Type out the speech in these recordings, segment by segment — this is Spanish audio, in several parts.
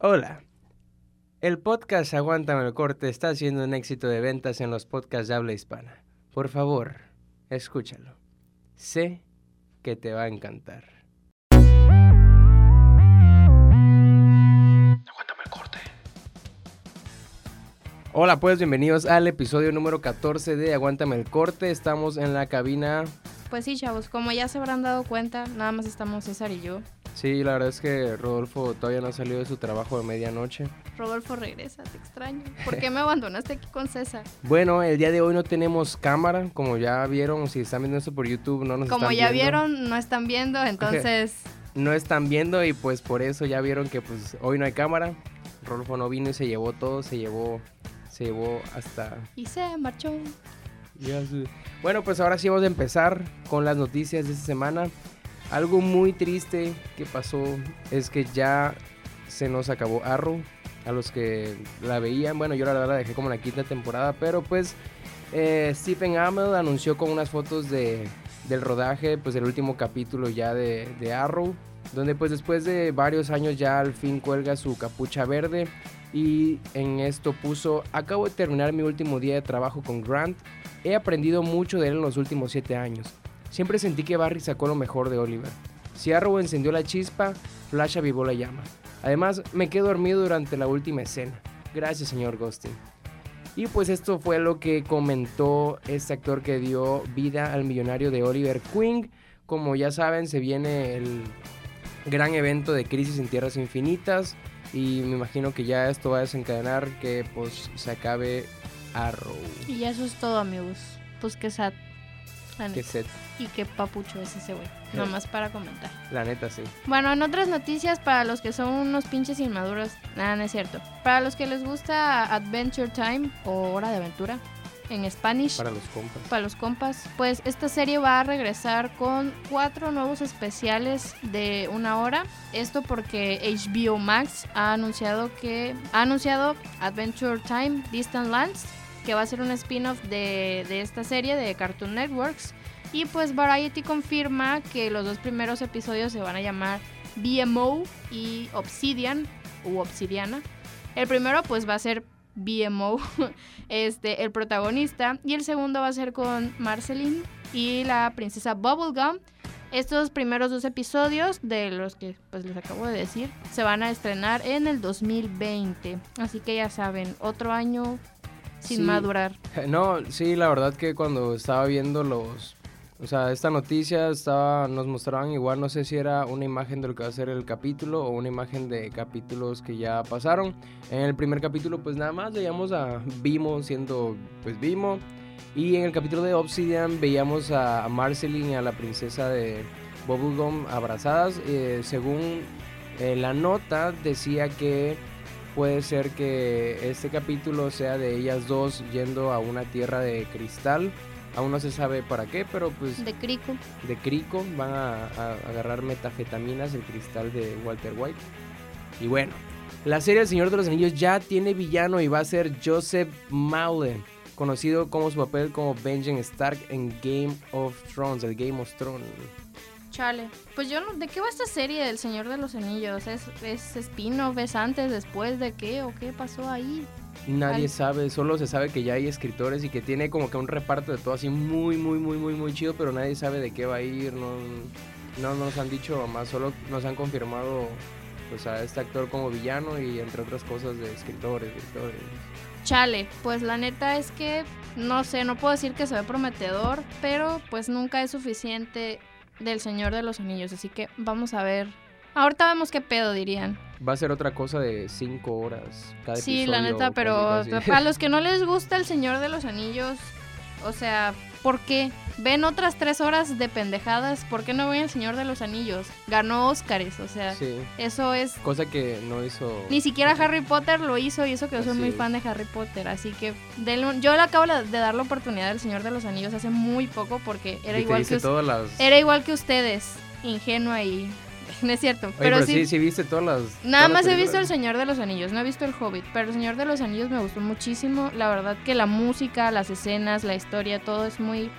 Hola. El podcast Aguántame el corte está haciendo un éxito de ventas en los podcasts de habla hispana. Por favor, escúchalo. Sé que te va a encantar. Aguántame el corte. Hola, pues bienvenidos al episodio número 14 de Aguántame el corte. Estamos en la cabina. Pues sí, chavos, como ya se habrán dado cuenta, nada más estamos César y yo. Sí, la verdad es que Rodolfo todavía no ha salido de su trabajo de medianoche. Rodolfo, regresa, te extraño. ¿Por qué me abandonaste aquí con César? Bueno, el día de hoy no tenemos cámara, como ya vieron, si están viendo esto por YouTube no nos Como están ya viendo. vieron, no están viendo, entonces No están viendo y pues por eso ya vieron que pues hoy no hay cámara. Rodolfo no vino y se llevó todo, se llevó, se llevó hasta... y se marchó. ya Bueno, pues ahora sí vamos a empezar con las noticias de esta semana. Algo muy triste que pasó es que ya se nos acabó Arrow. A los que la veían, bueno, yo la verdad la dejé como la quinta temporada, pero pues eh, Stephen Amell anunció con unas fotos de, del rodaje, pues el último capítulo ya de, de Arrow, donde pues después de varios años ya al fin cuelga su capucha verde y en esto puso, acabo de terminar mi último día de trabajo con Grant, he aprendido mucho de él en los últimos siete años. Siempre sentí que Barry sacó lo mejor de Oliver. Si Arrow encendió la chispa, Flash avivó la llama. Además, me quedé dormido durante la última escena. Gracias, señor Ghosting. Y pues esto fue lo que comentó este actor que dio vida al millonario de Oliver Queen. Como ya saben, se viene el gran evento de Crisis en Tierras Infinitas. Y me imagino que ya esto va a desencadenar que pues se acabe Arrow. Y eso es todo, amigos. Pues que sad. La neta. set, Y qué papucho es ese güey. Nomás para comentar. la neta sí. Bueno, en otras noticias, para los que son unos pinches inmaduros, nada, no es cierto. Para los que les gusta Adventure Time o Hora de Aventura en Spanish, Para los compas. para los compas, pues esta serie va a regresar con cuatro nuevos especiales de una hora. Esto porque HBO Max ha anunciado que ha anunciado Adventure Time Distant Lands, que va a ser un spin-off de, esta serie de Cartoon Networks. Y pues Variety confirma que los dos primeros episodios se van a llamar BMO y Obsidian u Obsidiana. El primero pues va a ser BMO, este, el protagonista, y el segundo va a ser con Marceline y la princesa Bubblegum. Estos primeros dos episodios de los que pues les acabo de decir se van a estrenar en el 2020, así que ya saben, otro año sin Sí. madurar. No, sí, la verdad que cuando estaba viendo los... O sea, esta noticia estaba, nos mostraban igual, no sé si era una imagen de lo que va a ser el capítulo o una imagen de capítulos que ya pasaron. En el primer capítulo pues nada más veíamos a Vimo siendo pues Vimo. Y en el capítulo de Obsidian veíamos a, a Marceline y a la princesa de Bubblegum abrazadas. Eh, según eh, la nota decía que puede ser que este capítulo sea de ellas dos yendo a una tierra de cristal. Aún no se sabe para qué, pero pues De Crico. de crico van a, a agarrar metafetaminas, el cristal de Walter White. Y bueno, la serie El Señor de los Anillos ya tiene villano y va a ser Joseph Maulen, conocido como su papel como Benjen Stark en Game of Thrones, el Game of Thrones. Chale. Pues yo no, ¿de qué va esta serie del Señor de los Anillos? ¿Es, es spin-off? ¿Es antes, después de qué? ¿O qué pasó ahí? Nadie sabe, solo se sabe que ya hay escritores y que tiene como que un reparto de todo así muy, muy, muy, muy, muy chido, pero nadie sabe de qué va a ir, no, no nos han dicho más, solo nos han confirmado pues a este actor como villano y entre otras cosas de escritores, directores. Chale, pues la neta es que no sé, no puedo decir que se ve prometedor, pero pues nunca es suficiente del Señor de los Anillos, así que vamos a ver. Ahorita vemos qué pedo dirían. Va a ser otra cosa de cinco horas cada Sí, la neta, pero casi, casi. para los que no les gusta el Señor de los Anillos, o sea, ¿por qué? Ven otras tres horas de pendejadas, ¿por qué no ven el Señor de los Anillos? Ganó Óscares, o sea, Sí, eso es cosa que no hizo... Ni siquiera Harry Potter lo hizo y eso que yo soy Así muy fan de Harry Potter, así que denle yo le acabo de dar la oportunidad del Señor de los Anillos hace muy poco porque era igual que us- las... era igual que ustedes, ingenua y no es cierto, Oye, pero, sí, sí, sí viste todas las... nada todas las más he visto El. Señor de los Anillos, no he visto El Hobbit, pero El Señor de los Anillos me gustó muchísimo, la verdad que la música, las escenas, la historia, todo es muy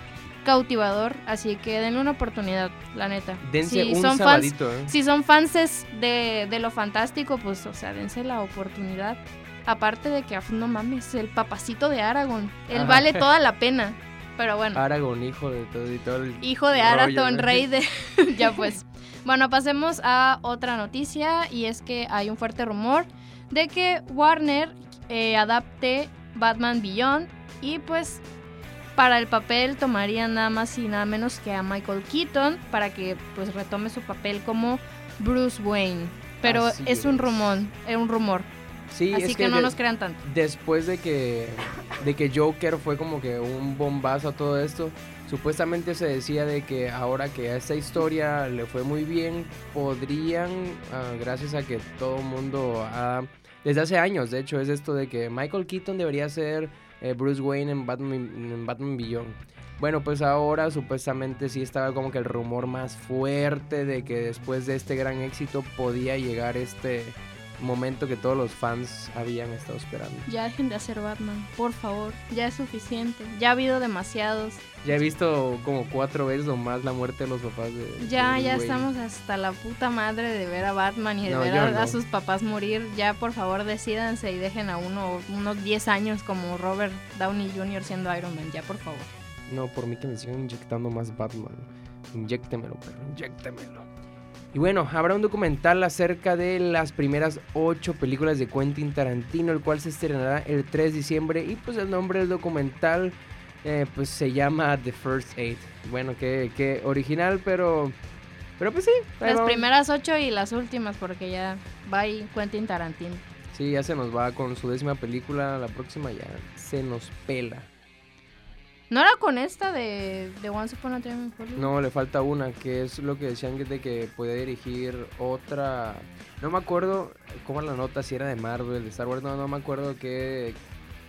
cautivador, así que denle una oportunidad, la neta. Dense si un son fans, ¿eh? si son fans de, de lo fantástico, pues, o sea, dense la oportunidad. Aparte de que, no mames, el papacito de Aragorn, él Ajá. vale toda la pena. Pero bueno, Aragorn, hijo de todo y todo el hijo de Arathon, ¿no? rey de... ya pues. Bueno, pasemos a otra noticia y es que hay un fuerte rumor de que Warner eh, adapte Batman Beyond y pues para el papel tomaría nada más y nada menos que a Michael Keaton para que pues retome su papel como Bruce Wayne. Pero es un rumor, es un rumor. Sí, Así es que, no de- nos crean tanto. después de que de que Joker fue como que un bombazo a todo esto, supuestamente se decía de que ahora que a esta historia le fue muy bien, podrían, ah, gracias a que todo mundo ha, desde hace años, de hecho, es esto de que Michael Keaton debería ser eh, Bruce Wayne en Batman, en Batman Beyond. Bueno, pues ahora supuestamente sí estaba como que el rumor más fuerte de que después de este gran éxito podía llegar este momento que todos los fans habían estado esperando. Ya dejen de hacer Batman, por favor. Ya es suficiente. Ya ha habido demasiados. Ya he visto como cuatro veces o más la muerte de los papás de. Ya, ya Wayne. estamos hasta la puta madre de ver a Batman y de No, ver yo a, no. a sus papás morir. Ya, por favor, decídanse y dejen a uno unos 10 años como Robert Downey Jr. siendo Iron Man. Ya, por favor. No, por mí que me sigan inyectando más Batman. Inyéctemelo, perro, inyéctemelo. Y bueno, habrá un documental acerca de las primeras ocho películas de Quentin Tarantino, el cual se estrenará el 3 de diciembre. Y pues el nombre del documental eh, pues se llama The First Eight. Bueno, que, que original, pero. Pero pues sí. Las vamos. primeras 8 y las últimas, porque ya va ahí Quentin Tarantino. Sí, ya se nos va con su décima película. La próxima ya se nos pela. ¿No era con esta de, de Once Upon a Time in Hollywood? No, le falta una, que es lo que decían que de que podía dirigir otra. No me acuerdo cómo la nota, si era de Marvel, de Star Wars, no, no me acuerdo que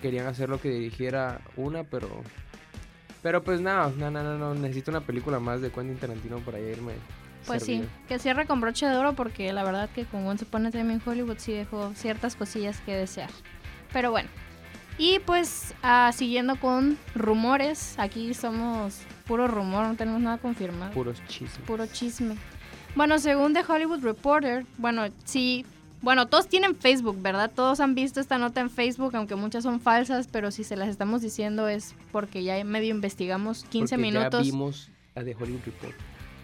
querían hacer lo que dirigiera una, pero. Pero pues nada, no, no, no, no, necesito una película más de Quentin Tarantino para irme. Pues sí, que cierre con broche de oro porque la verdad que con Once Upon a Time in Hollywood sí dejó ciertas cosillas que desear. Pero bueno. Y pues ah, siguiendo con rumores, aquí somos puro rumor, no tenemos nada confirmado. Puros chismes. Puro chisme. Bueno, según The Hollywood Reporter, bueno, sí, bueno, todos tienen Facebook, ¿verdad? Todos han visto esta nota en Facebook, aunque muchas son falsas, pero si se las estamos diciendo es porque ya medio investigamos 15 Porque minutos. Ya vimos a The Hollywood Report.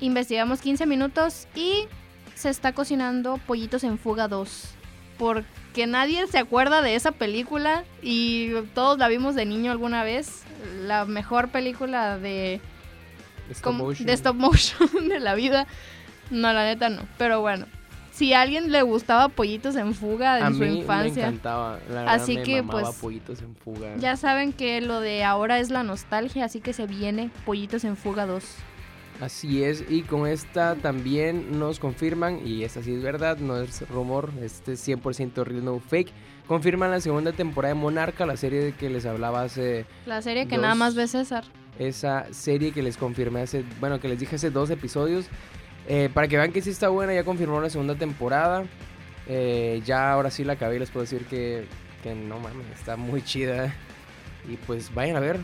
Investigamos 15 minutos y se está cocinando Pollitos en Fuga 2. Porque nadie se acuerda de esa película y todos la vimos de niño alguna vez. La mejor película de, Stop como- motion. de stop motion de la vida. No, la neta no. Pero bueno, si a alguien le gustaba Pollitos en Fuga a en su mí me infancia, encantaba. La verdad Así me que, pues, Pollitos en fuga. ya saben que lo de ahora es la nostalgia, así que se viene Pollitos en Fuga 2. Así es, y con esta también nos confirman, y esta sí es verdad, no es rumor, este es 100% real, no fake, confirman la segunda temporada de Monarca, la serie de que les hablaba hace, La serie que Dos. nada más ve César. esa serie que les confirmé hace, bueno, que les dije hace dos episodios, eh, para que vean que sí está buena, ya confirmó la segunda temporada, eh, ya ahora sí la acabé y les puedo decir que, que no mames, está muy chida, y pues vayan a ver,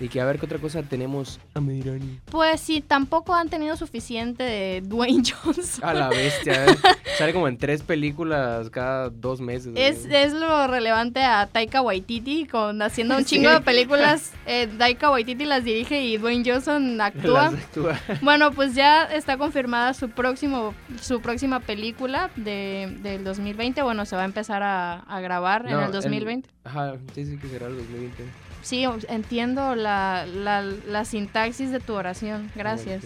y que a ver qué otra cosa tenemos a Medirani. Pues sí, tampoco han tenido suficiente de Dwayne Johnson. A la bestia, ¿eh? Sale como en tres películas cada dos meses. Es, güey. es lo relevante a Taika Waititi, con haciendo un Sí. chingo de películas. eh, Taika Waititi las dirige y Dwayne Johnson actúa. Las actúa. Bueno, pues ya está confirmada su próximo su próxima película de, del 2020. Bueno, se va a empezar a, a grabar en el 2020. Ajá, sí, sí que será el 2020. Sí, entiendo la, la, la sintaxis de tu oración. Gracias.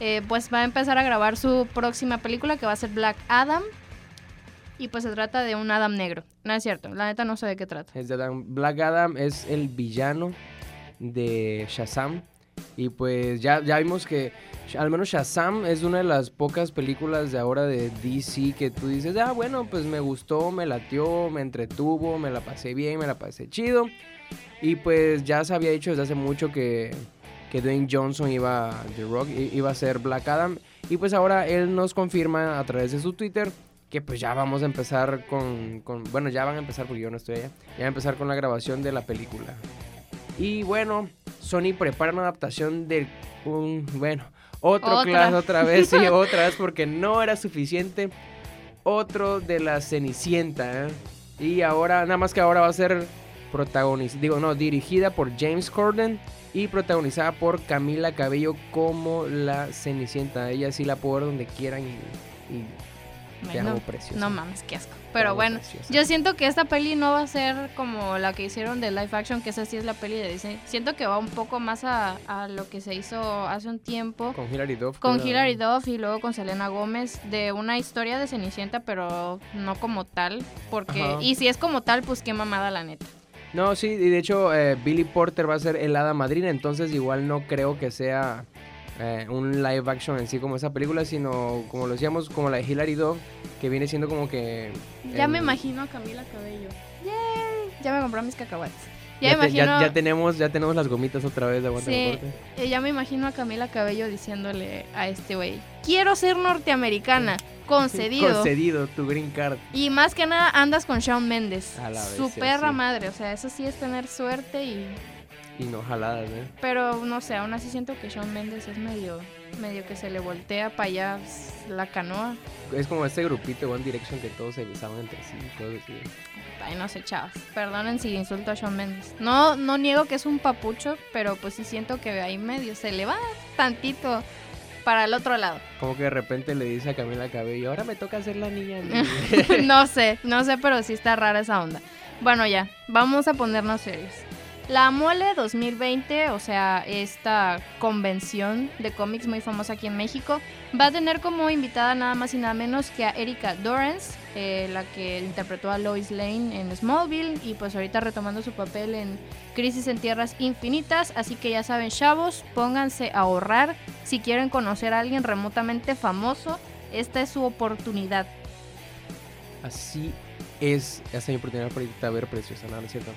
Eh, pues va a empezar a grabar su próxima película que va a ser Black Adam. Y pues se trata de un Adam negro. No es cierto, la neta no sé de qué trata. Es de Adam- Black Adam es el villano de Shazam. Y pues ya, ya vimos que al menos Shazam es una de las pocas películas de ahora de DC que tú dices, ah, bueno, pues me gustó, me latió, me entretuvo, me la pasé bien, me la pasé chido. Y pues ya se había dicho desde hace mucho que, que Dwayne Johnson iba, The Rock, iba a ser Black Adam. Y pues ahora él nos confirma a través de su Twitter que pues ya vamos a empezar con, con- bueno, ya van a empezar porque yo no estoy allá, ya van a empezar con la grabación de la película. Y bueno, Sony prepara una adaptación de un, bueno, otro clase otra vez, sí, otra vez porque no era suficiente. Otro de la Cenicienta, ¿eh? Y ahora, nada más que ahora va a ser protagonizada, digo, no, dirigida por James Corden y protagonizada por Camila Cabello como la Cenicienta. Ella sí la puedo ver donde quieran y, y te Bueno, amo preciosa. no mames, qué asco. Pero bueno, preciosa. yo siento que esta peli no va a ser como la que hicieron de live action, que esa sí es la peli de Disney. Siento que va un poco más a, a lo que se hizo hace un tiempo. Con Hilary Duff. Con. Hilary Duff y luego con Selena Gómez de una historia de Cenicienta, pero no como tal, porque Ajá. y si es como tal, pues qué mamada la neta. No, sí, y de hecho eh, Billy Porter va a ser el hada madrina, entonces igual no creo que sea eh, un live action en sí como esa película, sino como lo decíamos, como la de Hilary Duff, que viene siendo como que... Ya me imagino a Camila Cabello. Yay, ya me compré mis cacahuates. Ya, Ya, tenemos, ya tenemos las gomitas otra vez de aguanta Sí. eh, ya me imagino a Camila Cabello diciéndole a este güey, "Quiero ser norteamericana." Concedido. Concedido tu green card. Y más que nada andas con Shawn Mendes. A la Su bestia, perra sí. madre, o sea, eso sí es tener suerte y Y no jaladas, ¿eh? Pero no sé, aún así siento que Shawn Mendes es medio, medio que se le voltea para allá la canoa. Es como este grupito de One Direction que todos se besaban entre sí. cosas así. Ay, no sé, chavos. Perdonen si insulto a Shawn Mendes. No, no niego que es un papucho, pero pues sí siento que ahí medio se le va tantito para el otro lado. Como que de repente le dice a Camila Cabello, ahora me toca ser la niña. no sé, no sé, pero sí está rara esa onda. Bueno, ya, vamos a ponernos serios. La Mole 2020, o sea, esta convención de cómics muy famosa aquí en México, va a tener como invitada nada más y nada menos que a Erika Dorrance, eh, la que interpretó a Lois Lane en Smallville y pues ahorita retomando su papel en Crisis en Tierras Infinitas. Así que ya saben, chavos, pónganse a ahorrar si quieren conocer a alguien remotamente famoso. Esta es su oportunidad. Así es, esta es mi oportunidad para irte a ver preciosa, ¿no? ¿No es cierto?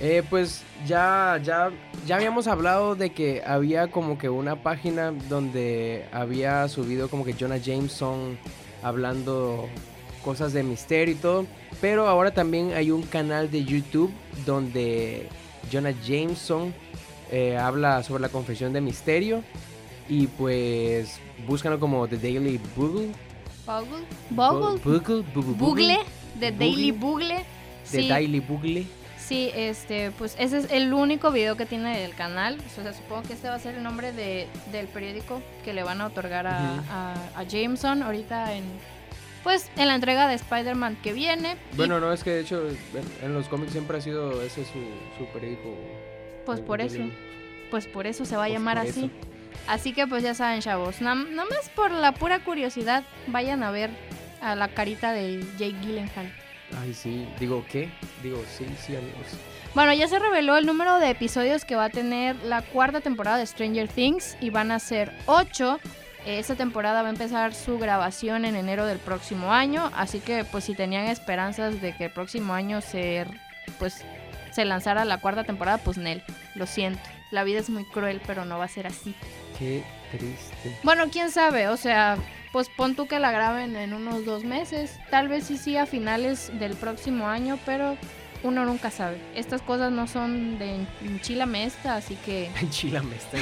Eh, pues ya, ya, ya habíamos hablado de que había como que una página donde había subido como que Jonah Jameson hablando cosas de misterio y todo, pero ahora también hay un canal de YouTube donde Jonah Jameson eh, habla sobre la confesión de misterio y pues búscalo como The Daily Bugle. Bugle. Bugle. Bugle, Bugle, Bugle. Daily Bugle. The Daily Bugle. Sí, este, pues ese es el único video que tiene el canal. O sea, supongo que este va a ser el nombre de, del periódico que le van a otorgar a, a, a Jameson ahorita en, pues, en la entrega de Spider-Man que viene. Y, Bueno, no, es que de hecho en, en los cómics siempre ha sido ese su, su periódico. pues por eso, pues por eso se va a Pues llamar así. eso. Así que pues ya saben, chavos, nada más por la pura curiosidad, vayan a ver a la carita de Jake Gyllenhaal. Ay, sí. Digo, ¿qué? Digo, sí, sí, amigos. Bueno, ya se reveló el número de episodios que va a tener la cuarta temporada de Stranger Things y van a ser ocho. Esta temporada va a empezar su grabación en enero del próximo año, así que pues si tenían esperanzas de que el próximo año se pues se lanzara la cuarta temporada, pues Nel, lo siento. La vida es muy cruel, pero no va a ser así. Qué triste. Bueno, quién sabe, o sea, pues pon tú que la graben en unos dos meses, tal vez sí sí a finales del próximo año, pero uno nunca sabe. Estas cosas no son de enchilame esta, así que, Enchilame está.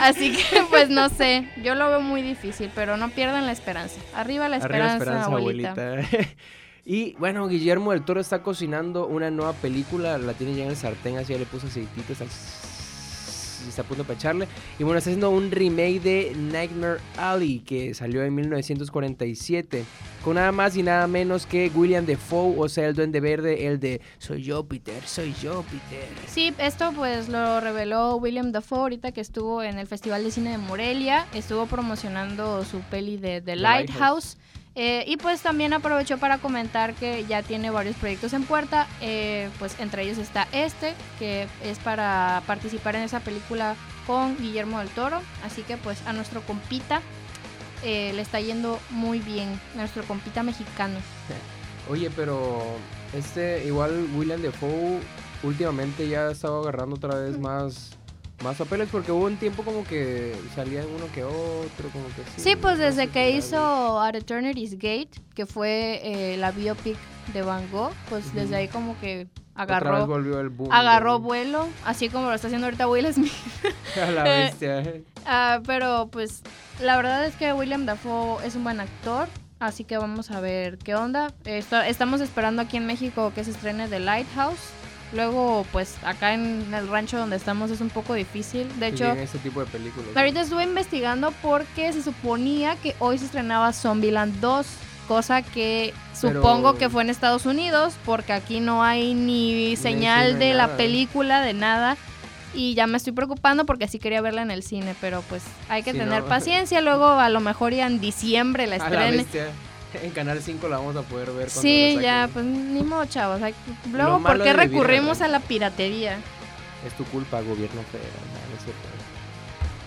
así que pues no sé, yo lo veo muy difícil, pero no pierdan la esperanza. Arriba la Arriba la esperanza, esperanza, abuelita. abuelita. y bueno, Guillermo del Toro está cocinando una nueva película. La tiene ya en el sartén, así ya le puso aceitito. Está, está a punto para echarle. Y bueno, está haciendo un remake de Nightmare Alley que salió en 1947. Con nada más y nada menos que William Defoe, o sea, el Duende Verde, el de Soy yo, Peter, soy yo, Peter. Sí, esto pues lo reveló William Dafoe ahorita que estuvo en el Festival de Cine de Morelia, estuvo promocionando su peli de The, Lighthouse. Lighthouse. Eh, y pues también aprovechó para comentar que ya tiene varios proyectos en puerta, eh, pues entre ellos está este, que es para participar en esa película con Guillermo del Toro, así que pues a nuestro compita eh, le está yendo muy bien, nuestro compita mexicano. Oye, pero este, igual William Defoe últimamente ya ha estado agarrando otra vez más, más papeles porque hubo un tiempo como que salía uno que otro, como que sí. Sí, pues desde que hizo At Eternity's Gate, que fue eh, la biopic de Van Gogh, pues desde ahí como que Otra vez agarró, volvió el boom. agarró vuelo, así como lo está haciendo ahorita Will Smith. A la bestia. eh. Ah, pero pues la verdad es que William Dafoe es un buen actor, así que vamos a ver qué onda. Esto- estamos esperando aquí en México que se estrene The Lighthouse. Luego, pues acá en el rancho donde estamos es un poco difícil. De Que hecho, este tipo de películas. ahorita estuve investigando porque se suponía que hoy se estrenaba Zombieland 2. Cosa que Pero- supongo que fue en Estados Unidos, porque aquí no hay ni señal de la película, de nada. Y ya me estoy preocupando porque sí quería verla en el cine, pero pues hay que Sí, tener no. paciencia. Luego a lo mejor ya en diciembre la A la estrene. bestia. En Canal 5 la vamos a poder ver. Sí, ya, pues ni modo, chavos. Luego, ¿por qué recurrimos a la piratería? Es tu culpa, gobierno federal. no, es cierto.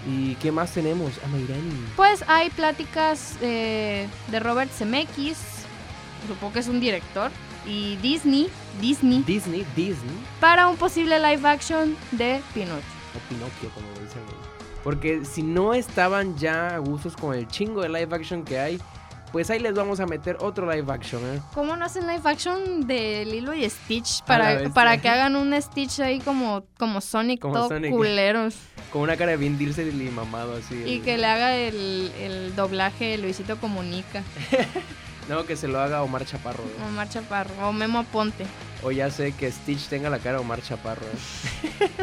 ¿Y qué más tenemos? Ah, Mayrani. Pues hay pláticas eh, de Robert Zemeckis, supongo que es un director, y Disney, Disney, Disney, Disney. para un posible live action de Pinocho. O Pinocchio, como dicen ellos. Porque si no estaban ya a gustos con el chingo de live action que hay, pues ahí les vamos a meter otro live action, ¿eh? ¿Cómo no hacen live action de Lilo y Stitch para, para que hagan un Stitch ahí como, como Sonic, Como todo Sonic. culeros? Con una cara de Vin Diesel y mamado así. Y el- que le haga el, el doblaje de Luisito Comunica, No, que se lo haga Omar Chaparro. ¿eh? o Omar Chaparro, o Memo Aponte. O ya sé que Stitch tenga la cara de Omar Chaparro. ¿eh?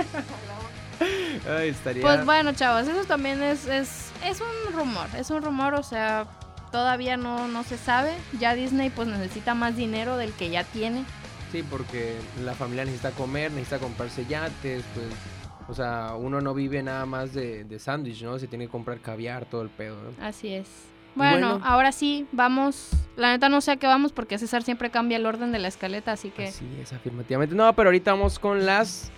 Ay, estaría... Pues bueno, chavos, eso también es, es, es un rumor, es un rumor, o sea, todavía no, no se sabe. Ya Disney pues necesita más dinero del que ya tiene. Sí, porque la familia necesita comer, necesita comprarse yates, pues... O sea, uno no vive nada más de, de sándwich, ¿no? Se tiene que comprar caviar, todo el pedo, ¿no? Así es. Bueno, bueno. ahora sí, vamos. La neta no sé a qué vamos porque César siempre cambia el orden de la escaleta, así que... Así es, afirmativamente. No, pero ahorita vamos con las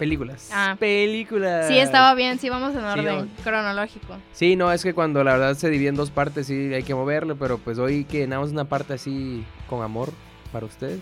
películas. Ah. Películas. Sí, estaba bien, sí, vamos en Sí, orden cronológico. Sí, no, es que cuando la verdad se divide en dos partes, sí, hay que moverle, pero pues hoy que nada más una parte así con amor para ustedes,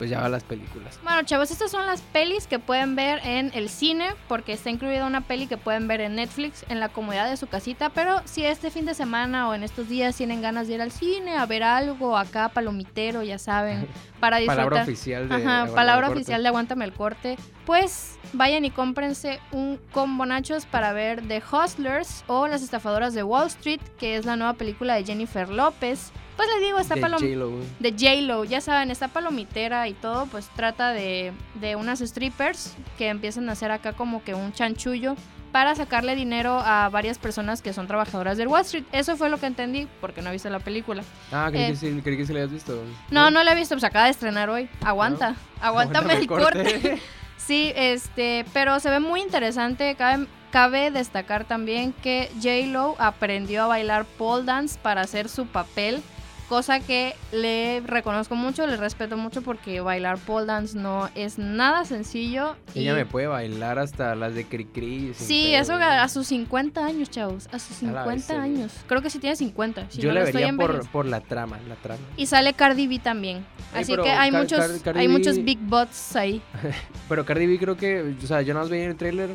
pues ya va las películas. Bueno, chavos, estas son las pelis que pueden ver en el cine, porque está incluida una peli que pueden ver en Netflix en la comodidad de su casita, pero si este fin de semana o en estos días tienen ganas de ir al cine a ver algo acá, palomitero, ya saben, para disfrutar. Palabra oficial de... Ajá, palabra oficial de Aguántame el corte. Pues vayan y cómprense un combo nachos para ver The Hustlers o Las estafadoras de Wall Street, que es la nueva película de Jennifer López. Pues les digo, está De palom J-Lo. de J-Lo, ya saben, está palomitera y todo, pues trata de, de unas strippers que empiezan a hacer acá como que un chanchullo para sacarle dinero a varias personas que son trabajadoras del Wall Street. Eso fue lo que entendí porque no he visto la película. Ah, creí, Eh. que sí, creí que sí la habías visto. No, no la he visto, pues acaba de estrenar hoy. Aguanta, aguántame el corte. corte. Sí, este, pero se ve muy interesante. Cabe, cabe destacar también que J-Lo aprendió a bailar pole dance para hacer su papel, cosa que le reconozco mucho, le respeto mucho porque bailar pole dance no es nada sencillo. y- Ella me puede bailar hasta las de Cricri. Sí, pedo, eso ¿no? a, a sus 50 años, chavos, a sus A la 50 bestia, güey. años. Creo que sí tiene 50. Si Yo no estoy vería por, por la trama, la trama. Y sale Cardi B también. Ay, Así que hay Car- muchos, Car- Cardi hay B- muchos big bots ahí. Pero Cardi B creo que, o sea, yo nada más veía en el trailer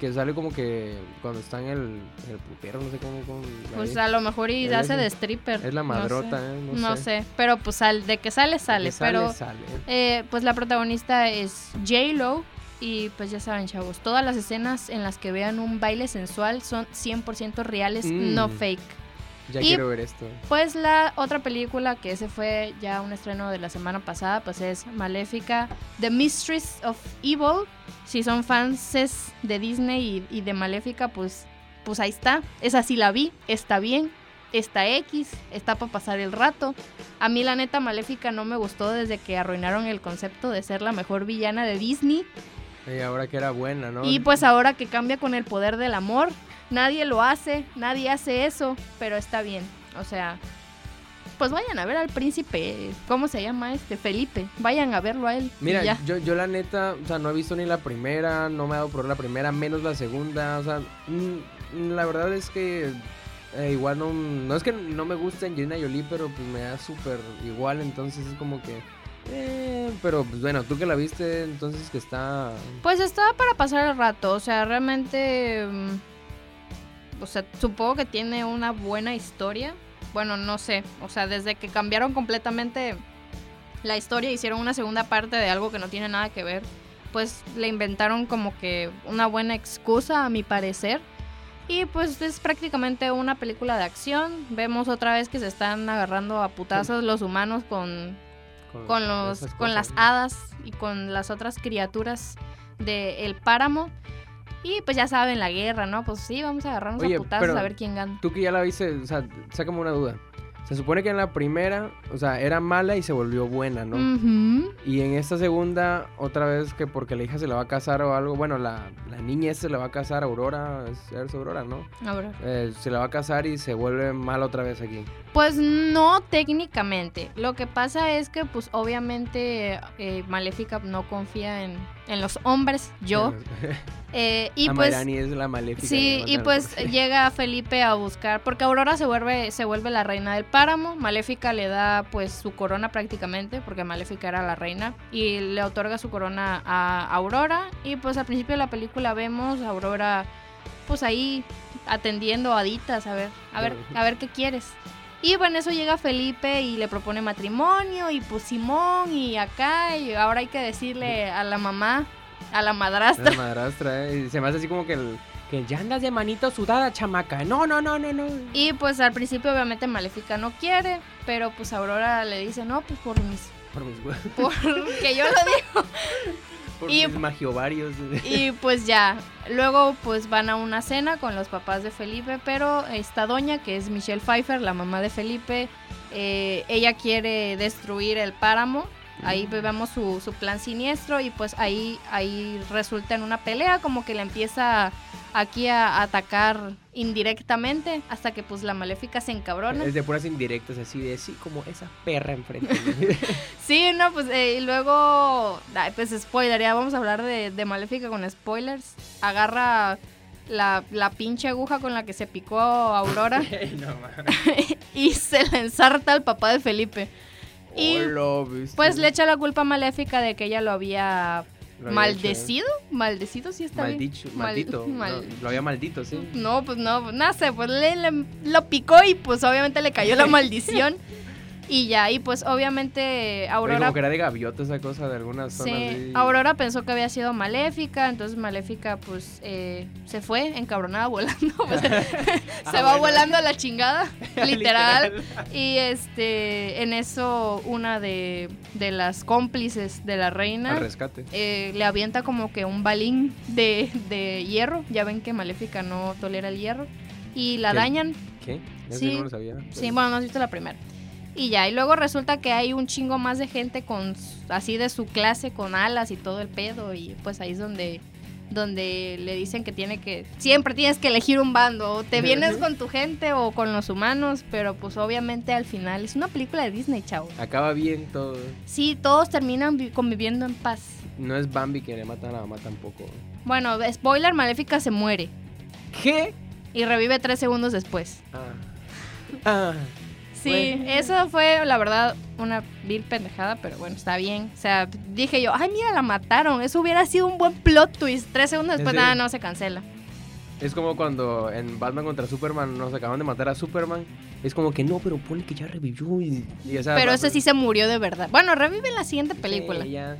que sale como que cuando está en el, en el putero, no sé cómo. cómo Pues ahí. a lo mejor y hace de stripper. es la no sé. madrota, ¿eh? No, No sé. sé, pero pues sal, de que sale, De sale. que sale, pero sale. eh, pues la protagonista es J-Lo. Y pues ya saben, chavos, todas las escenas en las que vean un baile sensual son 100% reales, Mm. no fake. Ya y- quiero ver esto. Pues la otra película que ese fue ya un estreno de la semana pasada, pues es Maléfica, The Mistress of Evil. Si son fans de Disney y, y de Maléfica, pues, pues ahí está. Esa sí la vi, está bien, está X, está para pasar el rato. A mí la neta Maléfica no me gustó desde que arruinaron el concepto de ser la mejor villana de Disney. Y ahora que era buena, ¿no? Y pues ahora que cambia con el poder del amor, nadie lo hace, nadie hace eso, pero está bien. O sea, pues vayan a ver al príncipe, ¿cómo se llama este? Felipe. Vayan a verlo a él. Mira, ya. yo, yo la neta, o sea, no he visto ni la primera, no me ha dado por la primera, menos la segunda, o sea, mm, la verdad es que eh, igual no, no es que no me guste Angelina Jolie, pero pues me da súper igual, entonces es como que, eh, pero pues bueno, tú que la viste, entonces que está, Pues estaba para pasar el rato, o sea, realmente... mm, O sea, supongo que tiene una buena historia. Bueno, no sé, o sea, desde que cambiaron completamente la historia, hicieron una segunda parte de algo que no tiene nada que ver, pues le inventaron como que una buena excusa, a mi parecer. Y pues es prácticamente una película de acción. Vemos otra vez que se están agarrando a putazos los humanos con, con, los, con las hadas y con las otras criaturas del páramo. Y pues ya saben, la guerra, ¿no? Pues sí, vamos a agarrarnos Oye, a putazos a ver quién gana. Tú que ya la viste, o sea, sácame una duda. Se supone que en la primera, o sea, era mala y se volvió buena, ¿no? Y en esta segunda, otra vez que porque la hija se la va a casar o algo, bueno, la, la niña se la va a casar, Aurora, es, es Aurora, ¿no? A ver. Eh, se la va a casar y se vuelve mala otra vez aquí. Pues no técnicamente. Lo que pasa es que, pues obviamente, eh, Maléfica no confía en, en los hombres, yo. Eh, y pues. Amairani es la maléfica. Sí, y pues llega Felipe a buscar, porque Aurora se vuelve, se vuelve la reina del páramo, Maléfica le da pues su corona prácticamente, porque Maléfica era la reina, y le otorga su corona a Aurora, y pues al principio de la película vemos a Aurora pues ahí atendiendo a haditas, a ver, a ver, a ver qué quieres. Y bueno, eso llega Felipe y le propone matrimonio, y pues Simón, y acá, y ahora hay que decirle a la mamá, a la madrastra. La madrastra, eh, se me hace así como que el... Que ya andas de manito sudada, chamaca. No, no, no, no, no. Y pues al principio obviamente Maléfica no quiere, pero pues Aurora le dice, no, pues por mis... Por mis huevos. Porque yo lo digo. Por Y- magiovarios. Y pues ya, luego pues van a una cena con los papás de Felipe, pero esta doña, que es Michelle Pfeiffer, la mamá de Felipe, eh, ella quiere destruir el páramo. Ahí vemos su, su plan siniestro y pues ahí, ahí resulta en una pelea, como que le empieza aquí a atacar indirectamente hasta que pues la maléfica se encabrona. Es de puras indirectas, así de sí, como esa perra enfrente. Sí, no, pues eh, y luego, ay, pues spoiler, ya vamos a hablar de, de Maléfica con spoilers. Agarra la, la pinche aguja con la que se picó a Aurora no y se la ensarta al papá de Felipe. Y pues le echa la culpa Maléfica de que ella lo había Lo maldecido. Maldecido, sí está bien. Maldicho, Mal- maldito. mal- no, lo había maldito, sí. No, pues no, no sé, pues le, le- lo picó y pues obviamente le cayó la maldición. Y ya, y pues obviamente Oye, Aurora como que era de gaviota esa cosa de algunas zonas. Sí. Aurora pensó que había sido Maléfica, entonces Maléfica pues eh, se fue encabronada volando, pues, se Ah, va bueno. volando a la chingada, literal. Y este, en eso una de, de las cómplices de la Al reina rescate. eh, le avienta como que un balín de, de hierro, ya ven que Maléfica no tolera el hierro, y la ¿Qué? dañan, ¿Qué? Eso Sí. no lo sabía. Sí, bueno, no has visto la primera. Y ya, y luego resulta que hay un chingo más de gente con así de su clase, con alas y todo el pedo. Y pues ahí es donde, donde le dicen que tiene que. Siempre tienes que elegir un bando. O te vienes con tu gente o con los humanos. Pero pues obviamente al final es una película de Disney, chavo. Acaba bien todo. Sí, todos terminan vi- conviviendo en paz. No es Bambi que le mata a la mamá tampoco. Bueno, spoiler, Maléfica se muere. ¿Qué? Y revive tres segundos después. Ah. Ah. Sí, Bueno. eso fue la verdad una vil pendejada, pero bueno, está bien. O sea, dije yo, ay, mira, la mataron. Eso hubiera sido un buen plot twist. Tres segundos después, nada, no se cancela. Es como cuando en Batman contra Superman nos acaban de matar a Superman. Es como que no, pero ponle que ya revivió y, y esa- Pero ese sí se murió de verdad. Bueno, revive en la siguiente película. Sí, ya.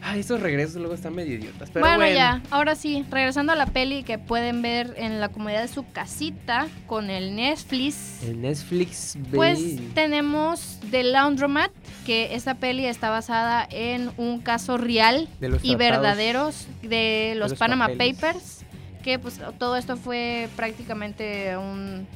Ay, estos regresos luego están medio idiotas. Pero bueno, bueno, ya, ahora sí, regresando a la peli que pueden ver en la comodidad de su casita con el Netflix. El Netflix Pues baby. tenemos The Laundromat, que esta peli está basada en un caso real De los y verdaderos de los, los Panama papeles. Papers, que pues todo esto fue prácticamente un...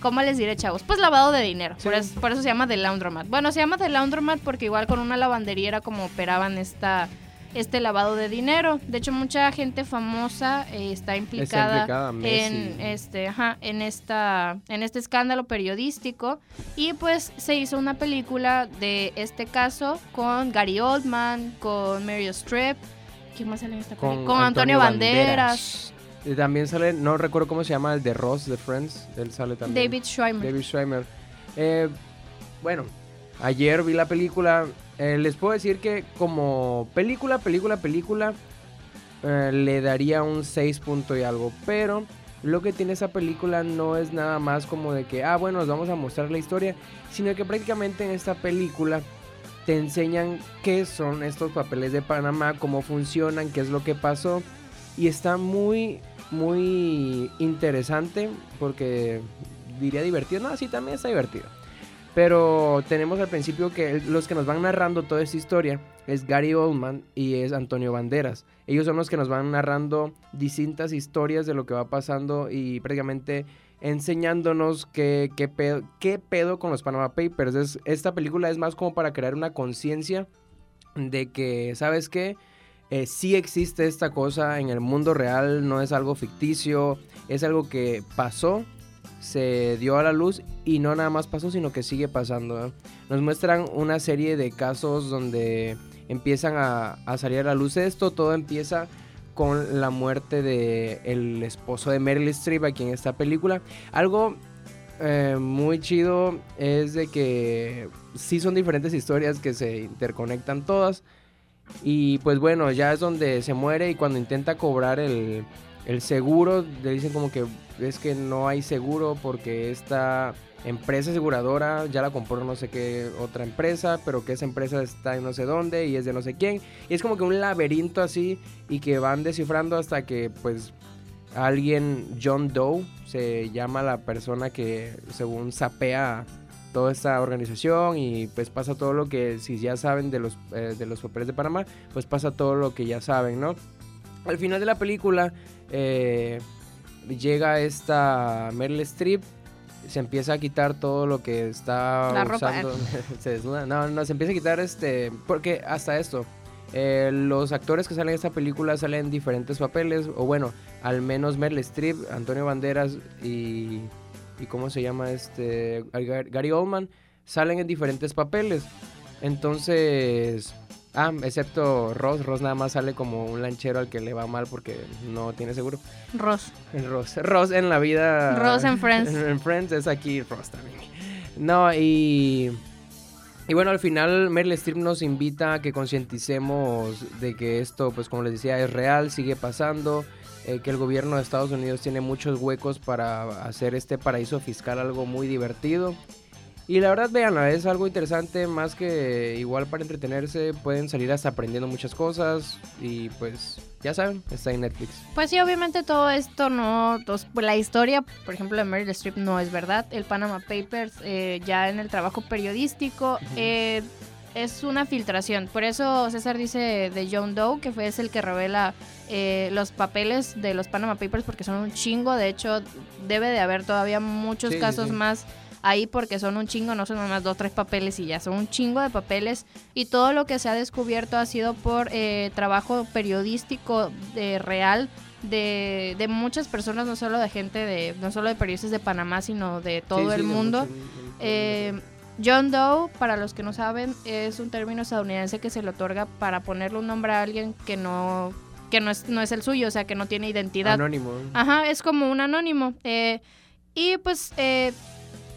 ¿Cómo les diré, chavos? Pues lavado de dinero. Sí. Por, eso, por eso se llama The Laundromat. Bueno, se llama The Laundromat porque igual con una lavandería era como operaban esta, este lavado de dinero. De hecho, mucha gente famosa eh, está implicada, en este, ajá, en esta, en este escándalo periodístico. Y pues se hizo una película de este caso con Gary Oldman, con Meryl Streep. ¿Quién más sale en esta película? Con, Antonio, Banderas, Y también sale, no recuerdo cómo se llama, el de Ross de Friends. Él sale también. David Schwimmer. David Schwimmer. Eh, bueno, ayer vi la película. Eh, les puedo decir que como película, película, película, eh, le daría un 6 punto y algo. Pero lo que tiene esa película no es nada más como de que, ah, bueno, nos vamos a mostrar la historia. Sino que prácticamente en esta película te enseñan qué son estos papeles de Panamá, cómo funcionan, qué es lo que pasó. Y está muy, muy interesante porque diría divertido. No, sí, también está divertido. Pero tenemos al principio que los que nos van narrando toda esta historia es Gary Oldman y es Antonio Banderas. Ellos son los que nos van narrando distintas historias de lo que va pasando y prácticamente enseñándonos qué, qué, pedo, qué pedo con los Panama Papers. esta película es más como para crear una conciencia de que, ¿sabes qué? Eh, sí existe esta cosa en el mundo real, no es algo ficticio, es algo que pasó, se dio a la luz y no nada más pasó, sino que sigue pasando. Nos muestran una serie de casos donde empiezan a, salir a la luz esto, todo empieza con la muerte de el esposo de Meryl Streep aquí en esta película. Algo eh, muy chido es de que sí son diferentes historias que se interconectan todas. Y pues bueno, ya es donde se muere y cuando intenta cobrar el, el seguro, le dicen como que es que no hay seguro porque esta empresa aseguradora ya la compró no sé qué otra empresa, pero que esa empresa está en no sé dónde y es de no sé quién. Y es como que un laberinto así y que van descifrando hasta que pues alguien, John Doe, se llama la persona que según sapea toda esta organización y pues pasa todo lo que si ya saben de los, eh, de los papeles de Panamá, pues pasa todo lo que ya saben, ¿no? Al final de la película eh, llega esta Meryl Streep se empieza a quitar todo lo que está usando. se desnuda. No, no, se empieza a quitar este. Porque hasta esto. Eh, los actores que salen en esta película salen en diferentes papeles. O bueno, al menos Meryl Streep, Antonio Banderas y. ¿Y cómo se llama este? Gary Oldman. Salen en diferentes papeles. Entonces Ah, excepto Ross. Ross nada más sale como un lanchero al que le va mal porque no tiene seguro. Ross. Ross. Ross en la vida. Ross en Friends. En Friends es aquí Ross también. No, y. Y bueno, al final Meryl Streep nos invita a que concienticemos de que esto, pues como les decía, es real, sigue pasando, eh, que el gobierno de Estados Unidos tiene muchos huecos para hacer este paraíso fiscal algo muy divertido y la verdad, veanla, es algo interesante, más que igual para entretenerse, pueden salir hasta aprendiendo muchas cosas y pues ya saben, está en Netflix. Pues sí, obviamente todo esto no, pues, la historia, por ejemplo, de Meryl Streep no es verdad. El Panama Papers, eh, ya en el trabajo periodístico, eh, es una filtración. Por eso César dice de John Doe, que fue es el que revela eh, los papeles de los Panama Papers, porque son un chingo. De hecho, debe de haber todavía muchos casos más ahí porque son un chingo, no son más dos, tres papeles y ya, son un chingo de papeles y todo lo que se ha descubierto ha sido por eh, trabajo periodístico de real de, de, muchas personas, no solo de gente de, no solo de periodistas de Panamá, sino de todo el mundo. Eh, John Doe, para los que no saben, es un término estadounidense que se le otorga para ponerle un nombre a alguien que no que no es, no es el suyo, o sea, que no tiene identidad. Anónimo. Ajá, es como un anónimo. Eh, y pues eh,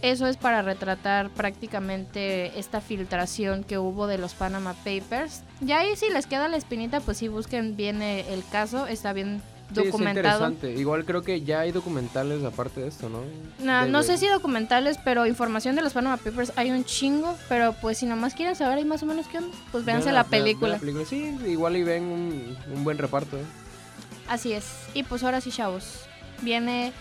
eso es para retratar prácticamente esta filtración que hubo de los Panama Papers. Ya ahí si les queda la espinita, pues sí busquen bien eh, el caso, está bien documentado. Sí, interesante. Igual creo que ya hay documentales aparte de esto, ¿no? No, no sé si documentales, pero información de los Panama Papers hay un chingo, pero pues si nomás quieren saber ahí más o menos qué onda, pues véanse la, película. Sí, igual y ven un, buen reparto. ¿eh? Así es. Y pues ahora sí, chavos, viene...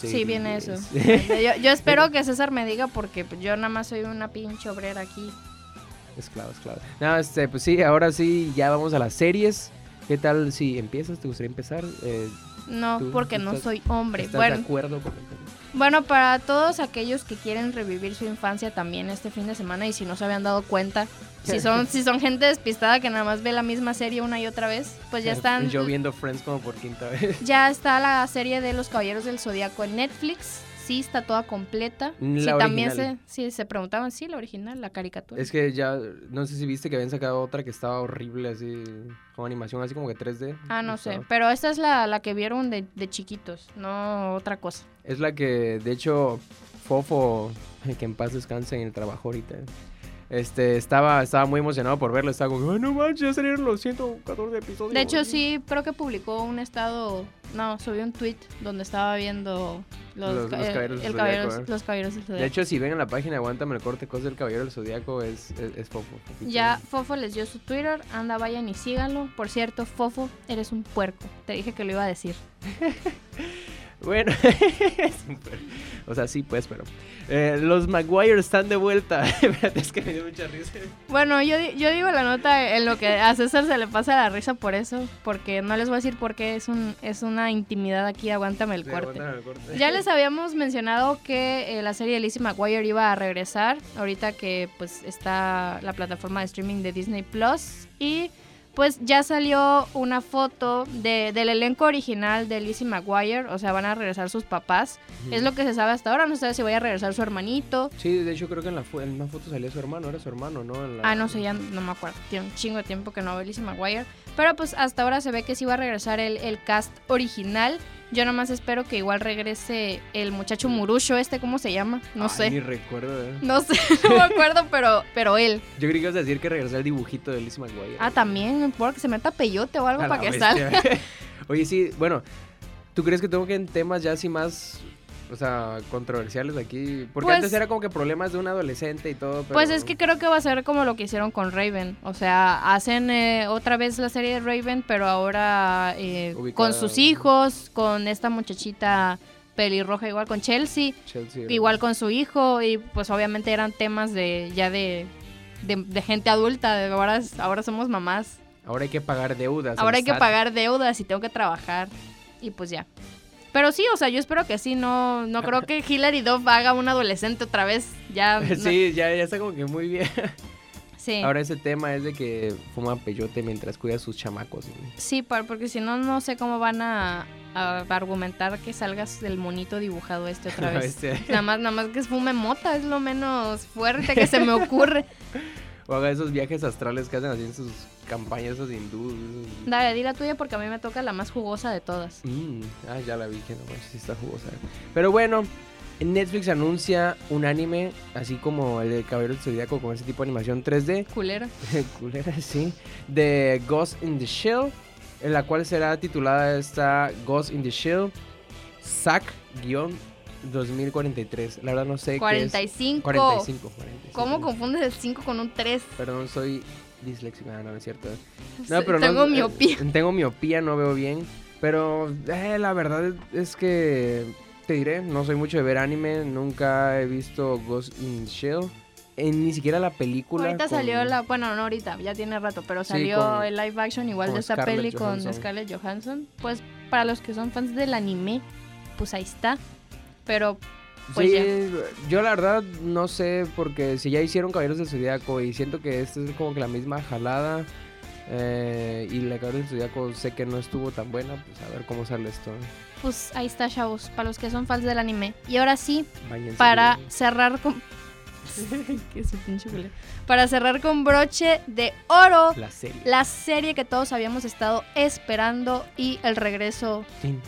Sí, viene eso. yo, espero que César me diga porque yo nada más soy una pinche obrera aquí. Esclavo, esclavo. No, este, pues sí, ahora sí, ya vamos a las series. ¿Qué tal si empiezas? ¿Te gustaría empezar? Eh, no, porque no soy hombre. ¿estás bueno, de acuerdo bueno, para todos aquellos que quieren revivir su infancia también este fin de semana y si no se habían dado cuenta, si son, si son gente despistada que nada más ve la misma serie una y otra vez, pues ya están... Yo viendo Friends como por quinta vez. Ya está la serie de Los Caballeros del Zodíaco en Netflix sí está toda completa. La sí, también se, sí, se preguntaban, sí, la original, la caricatura. Es que ya, no sé si viste que habían sacado otra que estaba horrible, así, con animación así como que 3D. Ah, no sé, pero esta es la, la que vieron de, de, chiquitos, no otra cosa. Es la que, de hecho, Fofo, que en paz descanse en el trabajo ahorita. Este, estaba, estaba muy emocionado por verlo. Estaba como, "Ay, no manches, ya salieron los 114 episodios. De hecho, sí, creo que publicó un estado. No, subió un tweet donde estaba viendo los, Los- los Caballeros del el Caballeros- ¿eh? los caballeros del De hecho, si ven en la página, aguántame el corte, cosas del Caballero del Zodíaco, es, es, es fofo. fofito. Ya Fofo les dio su Twitter, anda, vayan y síganlo. Por cierto, Fofo, eres un puerco. Te dije que lo iba a decir. Bueno, es un per- o sea, sí, pues, pero. eh, los Maguire están de vuelta. Espérate, es que me dio mucha risa. Bueno, yo, yo digo la nota en lo que a César se le pasa la risa por eso, porque no les voy a decir por qué, es, un, es una intimidad aquí, aguántame el Sí, corte. aguántame el corte. Ya les habíamos mencionado que eh, la serie de Lizzie McGuire iba a regresar, ahorita que pues está la plataforma de streaming de Disney Plus y pues ya salió una foto de- del elenco original de Lizzie McGuire, o sea, van a regresar sus papás. Es lo que se sabe hasta ahora, no sé si vaya a regresar su hermanito. Sí, de hecho, creo que en la, en una foto salía su hermano, era su hermano, ¿no? En la- Ah, no sé, ya no me acuerdo. Tiene un chingo de tiempo que no veo Lizzie McGuire. Pero pues hasta ahora se ve que sí va a regresar el, el cast original. Yo nomás espero que igual regrese el muchacho Murusho este, ¿cómo se llama? No Ay, sé. Ni recuerdo. eh. No sé, no me acuerdo, pero, pero él. Yo creí que ibas a decir que regresó el dibujito de Lizzie McGuire. Ah, también, por que se meta peyote o algo A para que bestia. salga. Oye, sí, bueno, ¿tú crees que tengo que en temas ya así más, o sea, controversiales aquí? Porque Pues- antes era como que problemas de un adolescente y todo, pero... Pues es que creo que va a ser como lo que hicieron con Raven. O sea, hacen eh, otra vez la serie de Raven, pero ahora eh, con sus hijos, con esta muchachita pelirroja, igual con Chelsea. Chelsea, igual con su hijo y pues obviamente eran temas de ya de, de, de gente adulta, de ahora, ahora somos mamás, Ahora hay que pagar deudas. ahora hay que pagar deudas y tengo que trabajar y pues ya. Pero sí, o sea, yo espero que sí, no, no creo que Hilary Duff haga un adolescente otra vez, ya. no- Sí, ya, ya está como que muy bien. sí. Ahora ese tema es de que fuma peyote mientras cuida a sus chamacos. Sí, porque si no, no sé cómo van a, a argumentar que salgas del monito dibujado este otra vez. bestia. Nada más, nada más que fume mota, es lo menos fuerte que se me ocurre. O haga esos viajes astrales que hacen así en sus campañas, esos hindúes. Dale, di la tuya porque a mí me toca la más jugosa de todas. Mm, ah, ya la vi, que no manches, sí está jugosa. Pero bueno, Netflix anuncia un anime, así como el de Caballero del Zodíaco, con ese tipo de animación 3D, Culera. culera, sí, de Ghost in the Shell, en la cual será titulada esta Ghost in the Shell, SAC-2043. La verdad no sé qué 45. es. 45. 45. ¿Cómo confundes el 5 con un 3? Perdón, soy disléxico, no, no es cierto. No, pero Tengo no, eh, miopía. tengo miopía, no veo bien. Pero eh, la verdad es, que te diré, no soy mucho de ver anime, nunca he visto Ghost in Shell. En, ni siquiera la película. Ahorita con- salió la, bueno, no ahorita, ya tiene rato, pero Sí, salió con- el live action igual de esta Scarlett peli con. Scarlett Johansson. Pues para los que son fans del anime, pues ahí está. Pero pues sí, ya. yo la verdad no sé, porque si ya hicieron Caballeros del Zodíaco y siento que esta es como que la misma jalada. eh, y la Caballeros del Zodíaco sé que no estuvo tan buena, pues a ver cómo sale esto. pues ahí está, chavos, para los que son fans del anime. Y ahora sí, para bien. cerrar con Su pinche para cerrar con broche de oro La serie. la serie que todos habíamos estado esperando y el regreso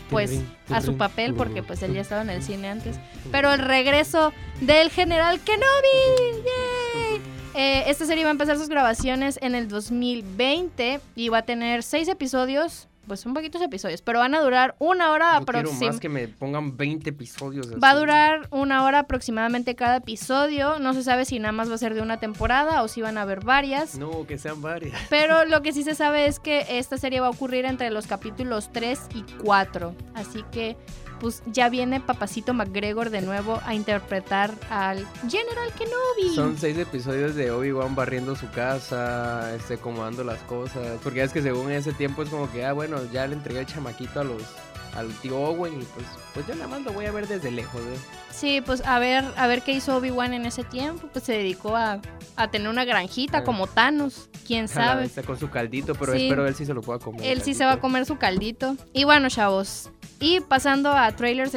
pues, a su papel porque pues él ya estaba en el cine antes. pero el regreso del general Kenobi ¡Yay! Eh, esta serie va a empezar sus grabaciones en el 2020 y va a tener seis episodios pues son poquitos episodios pero van a durar una hora Yo quiero más aproximadamente que me pongan 20 episodios. Va a así. durar una hora aproximadamente cada episodio. No se sabe si nada más va a ser de una temporada o si van a haber varias. No, que sean varias. Pero lo que sí se sabe es que esta serie va a ocurrir entre los capítulos 3 y 4. Así que pues ya viene Papacito McGregor de nuevo a interpretar al General Kenobi. Son seis episodios de Obi-Wan barriendo su casa, este, acomodando las cosas. Porque es que según ese tiempo es como que, ah, bueno, ya le entregué el chamaquito a los al tío Owen y pues, pues yo nada más lo voy a ver desde lejos, ¿eh? Sí, pues a ver, a ver qué hizo Obi-Wan en ese tiempo. Pues se dedicó a, a tener una granjita Ah. como Thanos. Quién sabe. bestia con su caldito, pero Sí. espero él sí se lo pueda comer. Él sí se va a comer su caldito. Y bueno, chavos. Y pasando a trailers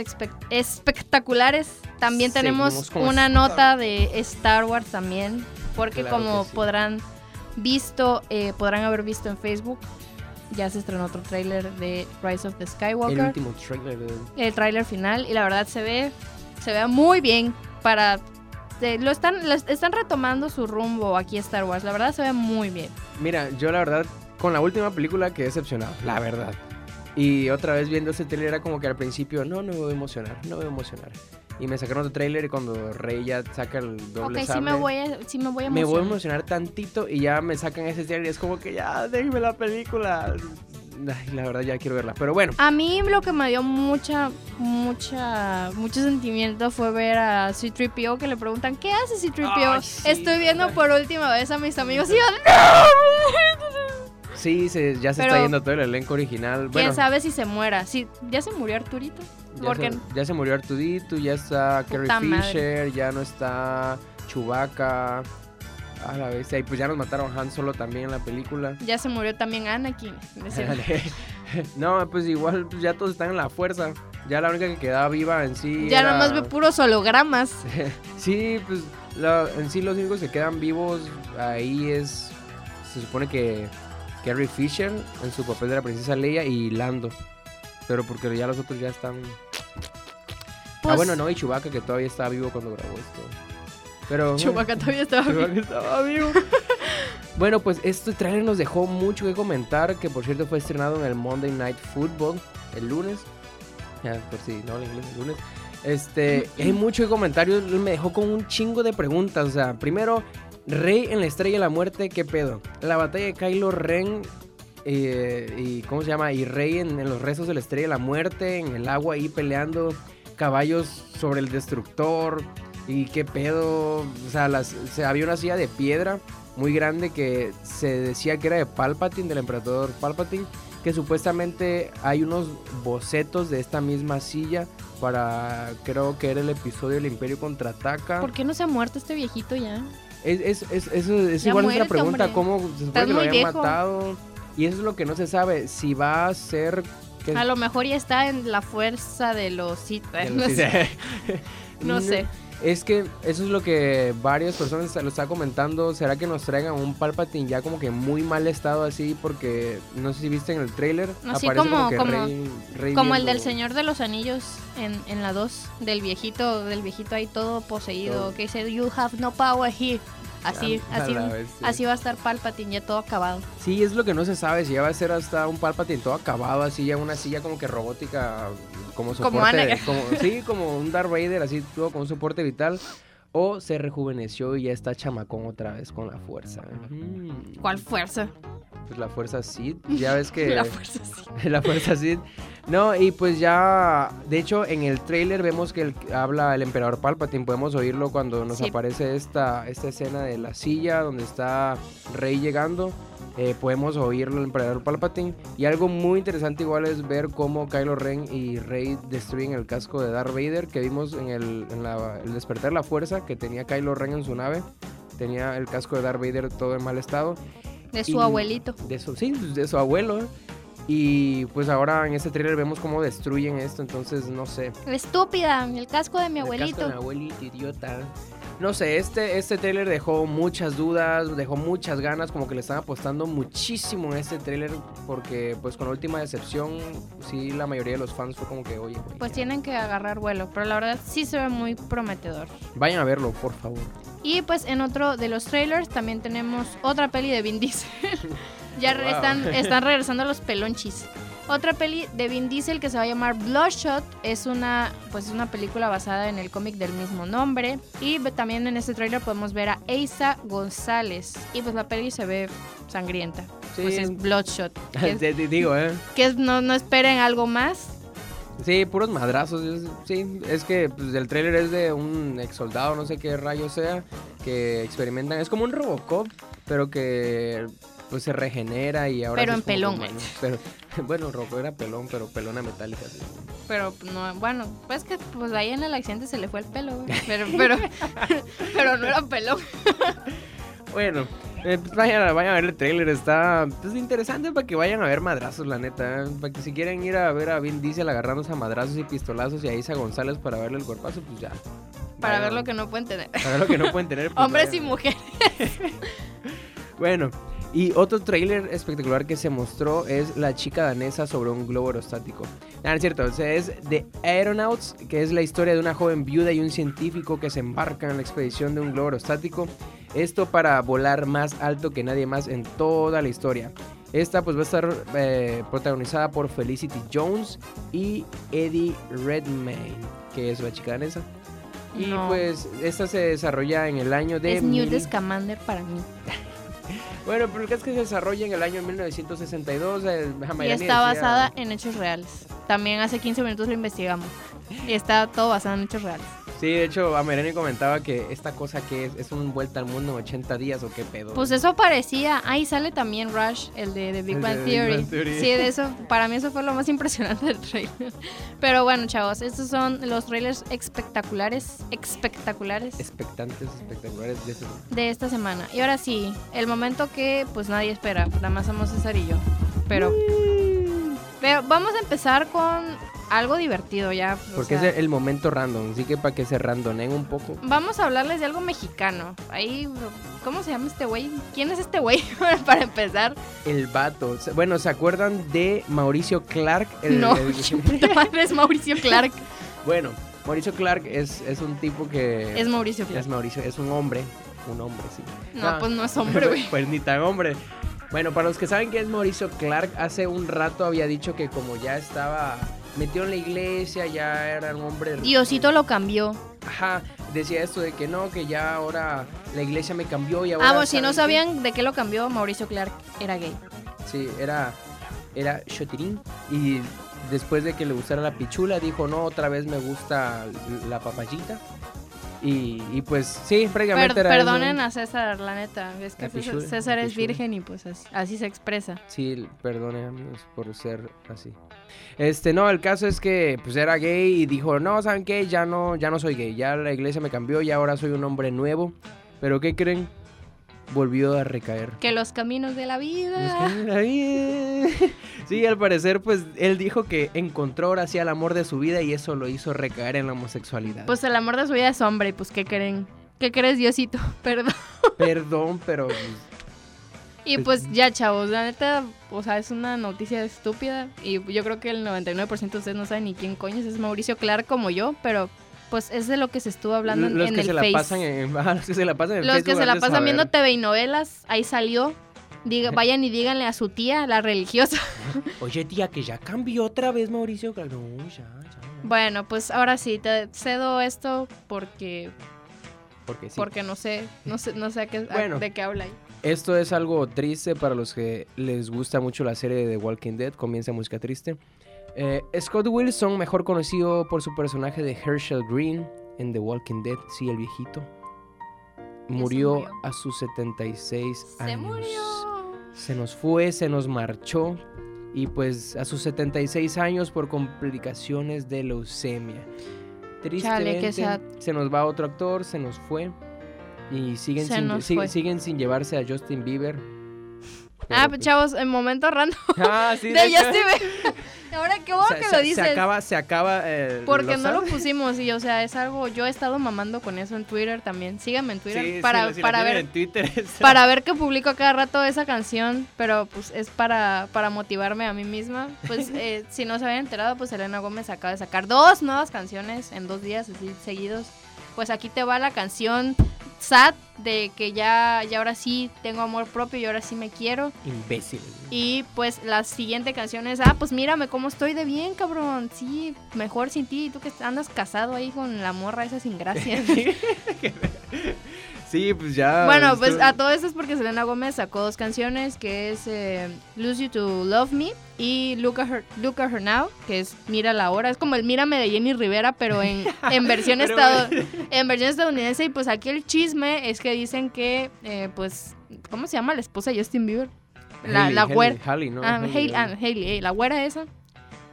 espectaculares, también tenemos una nota de Star Wars también. Porque Claro como sí. podrán visto, eh, podrán haber visto en Facebook, ya se estrenó otro trailer de Rise of the El Skywalker. último trailer de... El trailer final. Y la verdad se ve, se ve muy bien para este, lo están, lo están retomando su rumbo aquí Star Wars. La verdad se ve muy bien. Mira, yo la verdad, con la última película quedé decepcionado, la verdad. Y otra vez viendo ese trailer era como que al principio, no, no me voy a emocionar, no me voy a emocionar. Y me sacaron otro trailer y cuando Rey ya saca el doble ok, sí sable, me voy a, sí me voy a me voy a emocionar. emocionar tantito y ya me sacan ese trailer y es como que ya, déjeme la película. Ay, la verdad ya quiero verla. Pero bueno, A mí lo que me dio mucha, mucha, mucho sentimiento fue ver a C-3PO que le preguntan, ¿qué hace C-3PO? Ay, sí. Estoy viendo por última vez a mis amigos y yo, ¡No! sí, se- ya se Pero- está yendo todo el elenco original. ¿Quién Bueno, sabe si se muera? Sí, ¿Ya se murió Arturito? ya, Porque se, ya se murió Artudito, ya está Carrie madre. Fisher, ya no está Chewbacca. A la vez, y pues ya nos mataron Han Solo también en la película. ya se murió también Anakin. No, pues igual pues ya todos están en la fuerza. Ya la única que quedaba viva en sí. ya era- nada más ve puros hologramas. Sí, pues la- en sí los únicos que quedan vivos ahí es. Se supone que Carrie Fisher en su papel de la princesa Leia y Lando. Pero porque ya los otros ya están. ah, Pues, bueno, no, y Chewbacca que todavía estaba vivo cuando grabó esto. Pero. Chewbacca todavía estaba Chewbacca bien. estaba vivo. bueno, pues este trailer nos dejó mucho que comentar. Que por cierto fue estrenado en el Monday Night Football el lunes. Ya, por si no, el inglés el lunes. Este, hay mucho que comentarios. Me dejó con un chingo de preguntas. O sea, primero, Rey en la Estrella de la Muerte, ¿qué pedo? La batalla de Kylo Ren. eh, y cómo se llama y Rey en, los restos de la estrella de la muerte en el agua ahí peleando caballos sobre el destructor y qué pedo o sea las, había una silla de piedra muy grande que se decía que era de Palpatine del emperador Palpatine que supuestamente hay unos bocetos de esta misma silla para creo que era el episodio del Imperio contraataca ¿Por qué no se ha muerto este viejito ya? Es, es, es, eso es Ya igual muérete, otra pregunta, hombre. ¿cómo se supone que lo habían viejo. matado? Y eso es lo que no se sabe, si va a ser... que- A lo mejor ya está en la fuerza de los que No sé. No sé. Es que eso es lo que varias personas lo están comentando. ¿Será que nos traigan un Palpatine ya como que muy mal estado así? Porque no sé si viste en el trailer. Así aparece como- que como- Rey- Rey Como el del Señor de los Anillos en, en la 2, del viejito, del viejito ahí todo poseído, Todo. que dice, you have no power here. Así, así, así va a estar Palpatine ya todo acabado. Sí, es lo que no se sabe. Si ya va a ser hasta un Palpatine todo acabado, así ya una silla como que robótica, como soporte. Como- sí, como un Darth Vader, así todo con un soporte vital. O se rejuveneció y ya está chamacón otra vez con la fuerza. Mm, ¿Cuál fuerza? Pues la fuerza Sith. Ya ves que. La fuerza sí. la fuerza Sith. No, y pues ya, de hecho, en el trailer vemos que el- habla el emperador Palpatine. Podemos oírlo cuando nos Sí. aparece esta, esta escena de la silla donde está Rey llegando. Eh, podemos oírlo el emperador Palpatine. Y algo muy interesante igual es ver cómo Kylo Ren y Rey destruyen el casco de Darth Vader que vimos en el, en la- el despertar de la fuerza que tenía Kylo Ren en su nave. Tenía el casco de Darth Vader todo en mal estado. De su Y- abuelito. De su, sí, de su abuelo. Y pues ahora en este trailer vemos cómo destruyen esto, entonces no sé. Estúpida, el casco de mi El casco abuelito. de mi abuelito, idiota. No sé, este, este trailer dejó muchas dudas, dejó muchas ganas, como que le están apostando muchísimo en este trailer, porque pues con la última decepción, sí, la mayoría de los fans fue como que, oye, Pues ya". tienen que agarrar vuelo, pero la verdad sí se ve muy prometedor. vayan a verlo, por favor. Y pues en otro de los trailers también tenemos otra peli de Vin Diesel. ya Wow. están, están regresando los pelonchis. Otra peli de Vin Diesel que se va a llamar Bloodshot es una pues es una película basada en el cómic del mismo nombre y también en este trailer podemos ver a Eiza González y pues la peli se ve sangrienta. Sí, Pues es Bloodshot. Que, es- te, te digo, ¿eh? que es- no, no esperen algo más. Sí, puros madrazos. es- sí, es que pues, el tráiler es de un ex soldado, no sé qué rayo sea, que experimentan. Es como un Robocop, pero que pues se regenera y ahora. Pero en como pelón, humano. Pero, bueno, Robocop era pelón, pero pelona metálica. sí. Pero no, bueno, pues que pues ahí en el accidente se le fue el pelo, güey. Pero, pero, pero no era pelón. Bueno, eh, pues, vayan, a- vayan a ver el tráiler, está pues, interesante para que vayan a ver madrazos, la neta. ¿eh? Para que si quieren ir a ver a Vin Diesel agarrándose a madrazos y pistolazos y a Isa González para verle el cuerpazo, pues ya. Para Vayan. ver lo que no pueden tener. Para ver lo que no pueden tener. pues, Hombres vayan. y mujeres. Bueno, Y otro tráiler espectacular que se mostró es la chica danesa sobre un globo aerostático. No, no es cierto, o sea, es The Aeronauts, que es la historia de una joven viuda y un científico que se embarcan en la expedición de un globo aerostático. Esto para volar más alto que nadie más en toda la historia. Esta pues va a estar eh, protagonizada por Felicity Jones y Eddie Redmayne, que es la chica danesa. Y No. pues esta se desarrolla en el año de... es Newt mil- Scamander para mí. Bueno, pero el caso es que se desarrolla en el año 1962. eh, Y está basada en hechos reales. También hace 15 minutos lo investigamos. Y está todo basado en hechos reales. Sí, de hecho, Amerani comentaba que esta cosa que es, es un vuelta al mundo en 80 días o qué pedo. Pues eso parecía. Ahí sale también Rush, el de, de Big Bang Theory. Sí, de eso. Para mí eso fue lo más impresionante del trailer. Pero bueno, chavos, estos son los trailers espectaculares, espectaculares Expectantes, espectaculares de ese. de esta semana. Y ahora sí, el momento que pues nadie espera. Nada más somos César y yo. Pero, pero vamos a empezar con algo divertido ya. Porque sea, es el momento random, así que para que se randonen un poco. Vamos a hablarles de algo mexicano. Ahí, ¿cómo se llama este güey? ¿Quién es este güey? Para empezar. El vato. Bueno, ¿se acuerdan de Mauricio Clark? El- no, el- ¿quién puta madre es Mauricio Clark. bueno, Mauricio Clark es, es un tipo que... Es Mauricio Clark. Es Mauricio, es un hombre. Un hombre, sí. No, Ah. pues no es hombre, güey. pues ni tan hombre. Bueno, para los que saben que es Mauricio Clark, hace un rato había dicho que como ya estaba metido en la iglesia, ya era un hombre... Diosito lo cambió. Ajá, decía esto de que no, que ya ahora la iglesia me cambió y ahora... Ah, bueno, si no sabían de qué lo cambió, Mauricio Clark era gay. Sí, era, era shotirín y después de que le gustara la pichula dijo, no, otra vez me gusta la papayita. Y, y pues sí, prácticamente Per- era perdonen a César, la neta. Es que pichula, César es virgen y pues así, así se expresa. Sí, perdone amigos por ser así. Este, no, el caso es que pues era gay y dijo, no, ¿saben qué? Ya no, ya no soy gay, ya la iglesia me cambió y ahora soy un hombre nuevo. Pero ¿qué creen? Volvió a recaer. Que los caminos de la vida. que la vida- Sí, al parecer, pues él dijo que encontró ahora sí al amor de su vida y eso lo hizo recaer en la homosexualidad. Pues el amor de su vida es hombre, pues ¿qué creen? ¿Qué crees, Diosito? Perdón. Perdón, pero pues, Y pues ya, chavos, la neta, o sea, es una noticia estúpida. Y yo creo que el 99% de ustedes no saben ni quién coño es, es Mauricio Clark como yo, pero pues es de lo que se estuvo hablando en, los en que el se la Face. pasan en, ajá, los que se la pasan en Los que Facebook se han la de pasan saber. viendo TV y novelas, ahí salió. Diga, vayan y díganle a su tía, la religiosa. Oye, tía, que ya cambió otra vez Mauricio. Cal- No, ya, ya. Bueno, pues ahora sí, te cedo esto porque Porque sí. porque no sé, no sé, no sé a qué, a- de qué habla ahí. Esto es algo triste para los que les gusta mucho la serie de The Walking Dead. Comienza música triste. Eh, Scott Wilson, mejor conocido por su personaje de Herschel Green en The Walking Dead, sí, el viejito, murió, murió. a sus 76 Se años. murió. Se nos fue, se nos marchó. Y pues a sus 76 años por complicaciones de leucemia. Tristemente, sad. se nos va otro actor, se nos fue. Y siguen, Se sin, sig- siguen sin llevarse a Justin Bieber. Ah, Pero, pues pues- chavos, en momento random Ah, sí, de de hecho, Justin Bieber. Ahora qué bueno se- que se- lo Se dices. acaba, se acaba. eh, Porque no lo pusimos y, o sea, es algo. Yo he estado mamando con eso en Twitter también. Síganme en Twitter Sí, para, sí, para ver en Twitter, para ver que publico a cada rato esa canción, pero pues es para, para motivarme a mí misma. Pues eh, si no se habían enterado, pues Elena Gómez acaba de sacar dos nuevas canciones en dos días así seguidos. Pues aquí te va la canción Sad de que ya, ya ahora sí tengo amor propio y ahora sí me quiero. Imbécil. Y pues la siguiente canción es, ah, pues mírame cómo estoy de bien, cabrón. Sí, mejor sin ti. Tú que andas casado ahí con la morra esa sin gracia. Sí, pues ya. Bueno, pues a todo esto es porque Selena Gómez sacó dos canciones, que es eh, Lose You to Love Me y Look at, Her, Look at Her Now, que es Mira la hora. Es como el Mírame de Jenny Rivera, pero en, en, versión, Pero, estado- en versión estadounidense. Y pues aquí el chisme es que dicen que, eh, pues, ¿cómo se llama la esposa de Justin Bieber? La, la güera. Hailey, ¿no? Ah, Hailey, Hailey, ah, la güera esa.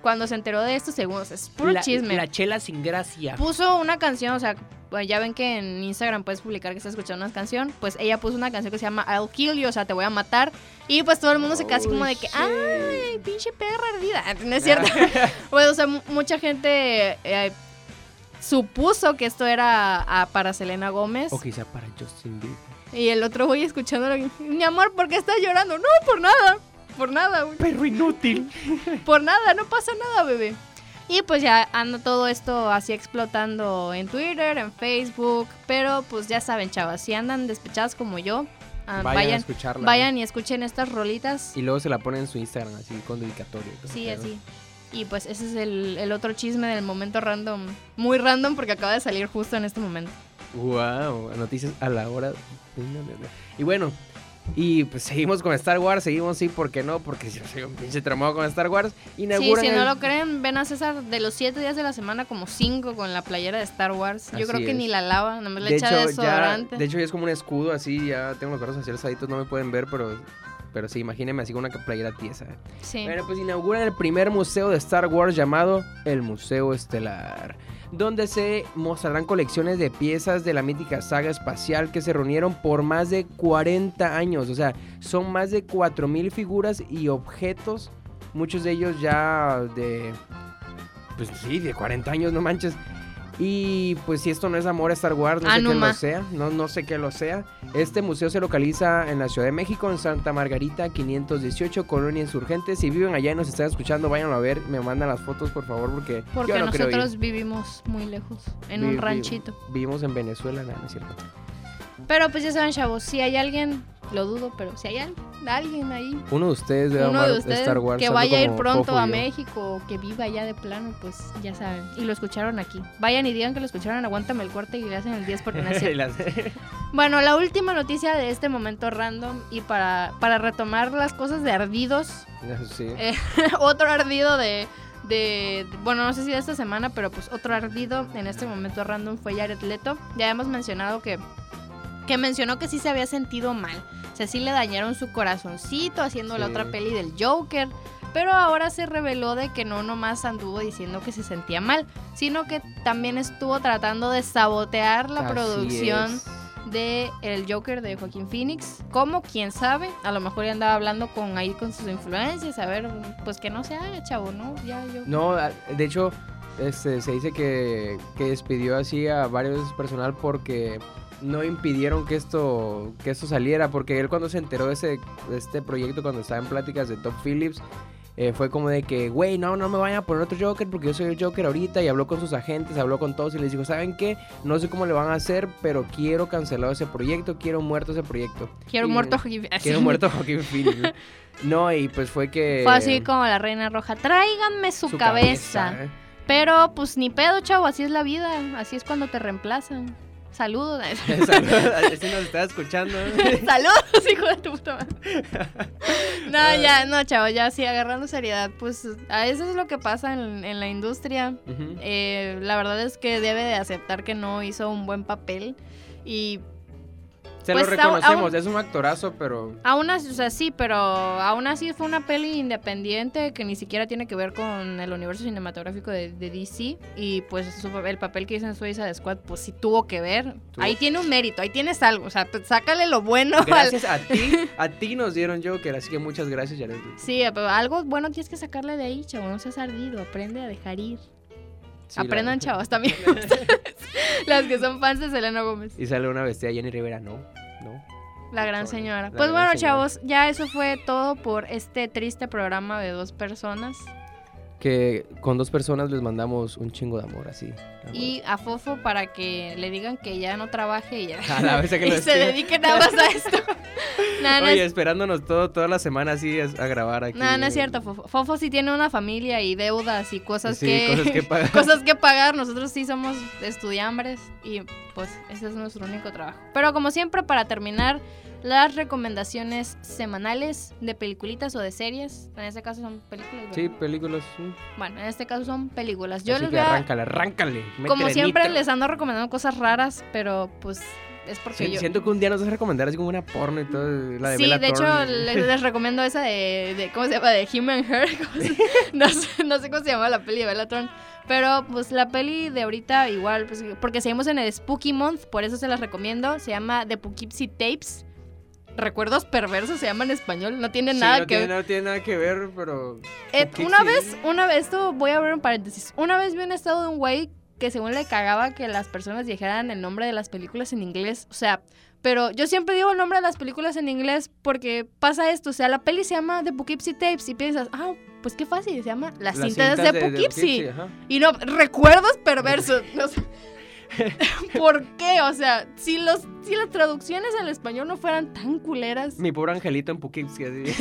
Cuando se enteró de esto, según, o sea, es puro la, chisme. La chela sin gracia. Puso una canción, o sea, ya ven que en Instagram puedes publicar que estás escuchando una canción. Pues ella puso una canción que se llama I'll Kill You, o sea, te voy a matar. Y pues todo el mundo se queda así como de que, Oh, ¡ay, pinche perra ardida! No es cierto. pues, o sea, mu- mucha gente eh, supuso que esto era ah, para Selena Gómez. O quizá para Justin Bieber. Y el otro güey escuchándolo, mi amor, ¿por qué estás llorando? No, por nada, por nada, güey. Perro inútil. Por nada, no pasa nada, bebé. Y pues ya anda todo esto así explotando en Twitter, en Facebook. Pero pues ya saben, chavas, si andan despechadas como yo, ah, Vayan, a vayan, escucharla. vayan y escuchen estas rolitas. Y luego se la ponen en su Instagram, así con todo Sí, así. Y pues ese es el, el otro chisme del momento random. Muy random porque acaba de salir justo en este momento. Wow, noticias a la hora. Y bueno, y pues seguimos con Star Wars, seguimos sí, ¿por qué no? Porque yo soy un pinche tramado con Star Wars. Sí, Inauguran si no el- lo creen, ven a César de los siete días de la semana como cinco con la playera de Star Wars. Yo Así creo que es. ni la lava, nomás le de echa hecho, ya, desodorante. de hecho, ya es como un escudo así, ya tengo los brazos así alzaditos, no me pueden ver, pero, pero sí, imagínense así con una playera tiesa. sí. Bueno, pues inauguran el primer museo de Star Wars llamado el Museo Estelar, donde se mostrarán colecciones de piezas de la mítica saga espacial que se reunieron por más de 40 años. O sea, son más de 4.000 figuras y objetos, muchos de ellos ya de... Pues sí, de 40 años, no manches. Y pues si esto no es amor a Star Wars, no Ah, sé no qué lo sea, no, no sé qué lo sea. Este museo se localiza en la Ciudad de México, en Santa Margarita, 518, Colonia Insurgentes. Si viven allá y nos están escuchando, váyanlo a ver, me mandan las fotos por favor, porque, Porque yo no nosotros vivimos muy lejos, en Vi- un ranchito. Vivimos en Venezuela, no, no es cierto. Pero pues ya saben, chavos, si hay alguien, lo dudo, pero si hay al- alguien ahí, Uno de ustedes debe uno amar de ustedes Star Wars. que vaya a ir pronto a. México o que viva allá de plano, pues ya saben. Y lo escucharon aquí. Vayan y digan que lo escucharon, aguántame el corte y le hacen el 10 porque las- Bueno, la última noticia de este momento random y para, para retomar las cosas de ardidos, sí. Eh, otro ardido de, de, bueno, no sé si de esta semana, pero pues otro ardido en este momento random fue Jared Leto. Ya hemos mencionado que, que mencionó que sí se había sentido mal. O sea, sí le dañaron su corazoncito haciendo la otra peli del Joker. Pero ahora se reveló de que no nomás anduvo diciendo que se sentía mal, sino que también estuvo tratando de sabotear la Así producción es. de El Joker de Joaquín Phoenix. Como quién sabe, a lo mejor ya andaba hablando con ahí con sus influencias, a ver, pues que no se haga, chavo, ¿no? Ya yo. No, de hecho, este, se dice que, que despidió así a varios de su personal porque no impidieron que esto, que esto saliera. Porque él cuando se enteró de, ese, de este proyecto, cuando estaba en pláticas de Top Phillips, eh, fue como de que, güey, no, no me vayan a poner otro Joker porque yo soy el Joker ahorita. Y habló con sus agentes, habló con todos y les dijo, ¿saben qué? No sé cómo le van a hacer, pero quiero cancelado ese proyecto, quiero muerto ese proyecto. Quiero Y- muerto Joaquín. Quiero muerto Joaquín Phoenix. No, y pues fue que... Fue así como la reina roja. Tráiganme su, cabeza. ¿eh? Pero pues ni pedo, chavo, así es la vida. Así es cuando te reemplazan. Saludos. Saludos, si nos está escuchando. Saludos, hijo de tu puta madre. No, ya, no, chavo, ya sí, agarrando seriedad. Pues a eso es lo que pasa en, en la industria. Eh, la verdad es que debe de aceptar que no hizo un buen papel. Y Se pues, lo aún- reconocemos, aún- es un actorazo, pero aún así, o sea, sí, pero aún así fue una peli independiente que ni siquiera tiene que ver con el universo cinematográfico de, de DC. Y pues su- el papel que hizo en Suiza Squad, pues sí tuvo que ver. Tuvo- Ahí tiene un mérito, ahí tienes algo. O sea, pues, sácale lo bueno. al- gracias a ti, a ti nos dieron Joker, así que muchas gracias, Jared. Sí, pero algo bueno tienes que sacarle de ahí, chavo. No seas ardido, aprende a dejar ir. Sí, la- Aprendan, chavos, también. Las que son fans de Selena Gómez. Y sale una vestida Jenny Rivera, no, no. La gran señora. la Pues gran bueno, señora. chavos, ya eso fue todo por este triste programa de dos personas. Que con dos personas les mandamos un chingo de amor, así. amor. Y a Fofo para que le digan que ya no trabaje y ya. A la vez que y lo se dedique nada más a esto. No, Oye, es, esperándonos todo, toda la semana así a, a grabar aquí. nada, no es cierto, Fofo. Fofo sí tiene una familia y deudas y cosas Sí, que... cosas que pagar. cosas que pagar. Nosotros sí somos estudiambres y pues ese es nuestro único trabajo. Pero como siempre, para terminar, las recomendaciones semanales de peliculitas o de series. En este caso son películas. Sí, ¿verdad? películas. sí. Bueno, en este caso son películas. Yo Así les que voy a, arráncale, arráncale. como siempre, les ando recomendando cosas raras, pero pues es porque Sí, yo... Siento que un día nos vas a recomendar así como una porno y todo. La de Sí, Bella de hecho, Thorne. les, les recomiendo esa de, de- ¿Cómo se llama? De Human Hair. ¿cómo se- no, sé, no sé cómo se llama la peli de Bellatrón. Pero, pues, la peli de ahorita, igual, pues, porque seguimos en el Spooky Month, por eso se las recomiendo. Se llama The Poughkeepsie Tapes. Recuerdos perversos se llama en español. No tiene Sí, nada no que tiene, no tiene nada que ver, pero. una vez, una vez, esto voy a abrir un paréntesis. Una vez vi un estado de un güey que según le cagaba que las personas dijeran el nombre de las películas en inglés. O sea, pero yo siempre digo el nombre de las películas en inglés porque pasa esto, o sea, la peli se llama The Poughkeepsie Tapes y piensas, ah, pues qué fácil, se llama Las, cintas, de, Poughkeepsie. y no, recuerdos perversos. No sé. ¿Por qué? O sea, si, los, si las traducciones al español no fueran tan culeras. Mi pobre angelito en Poughkeepsie.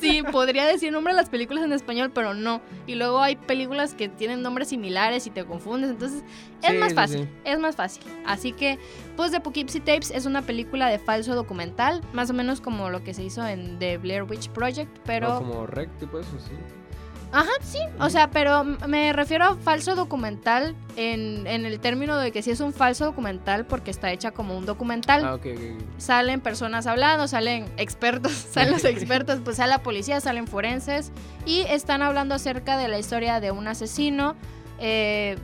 sí, podría decir nombre de las películas en español, pero no. Y luego hay películas que tienen nombres similares y te confundes. Entonces, es más fácil. Es más fácil. Así que, pues, The Poughkeepsie Tapes es una película de falso documental, más o menos como lo que se hizo en The Blair Witch Project, pero. como Rec, tipo eso, sí. Ajá, sí. O sea, pero me refiero a falso documental en, el término de que sí es un falso documental porque está hecha como un documental. Ah, ok, Salen personas hablando, salen expertos, salen los expertos, pues sale la policía, salen forenses y están hablando acerca de la historia de un asesino. Eh,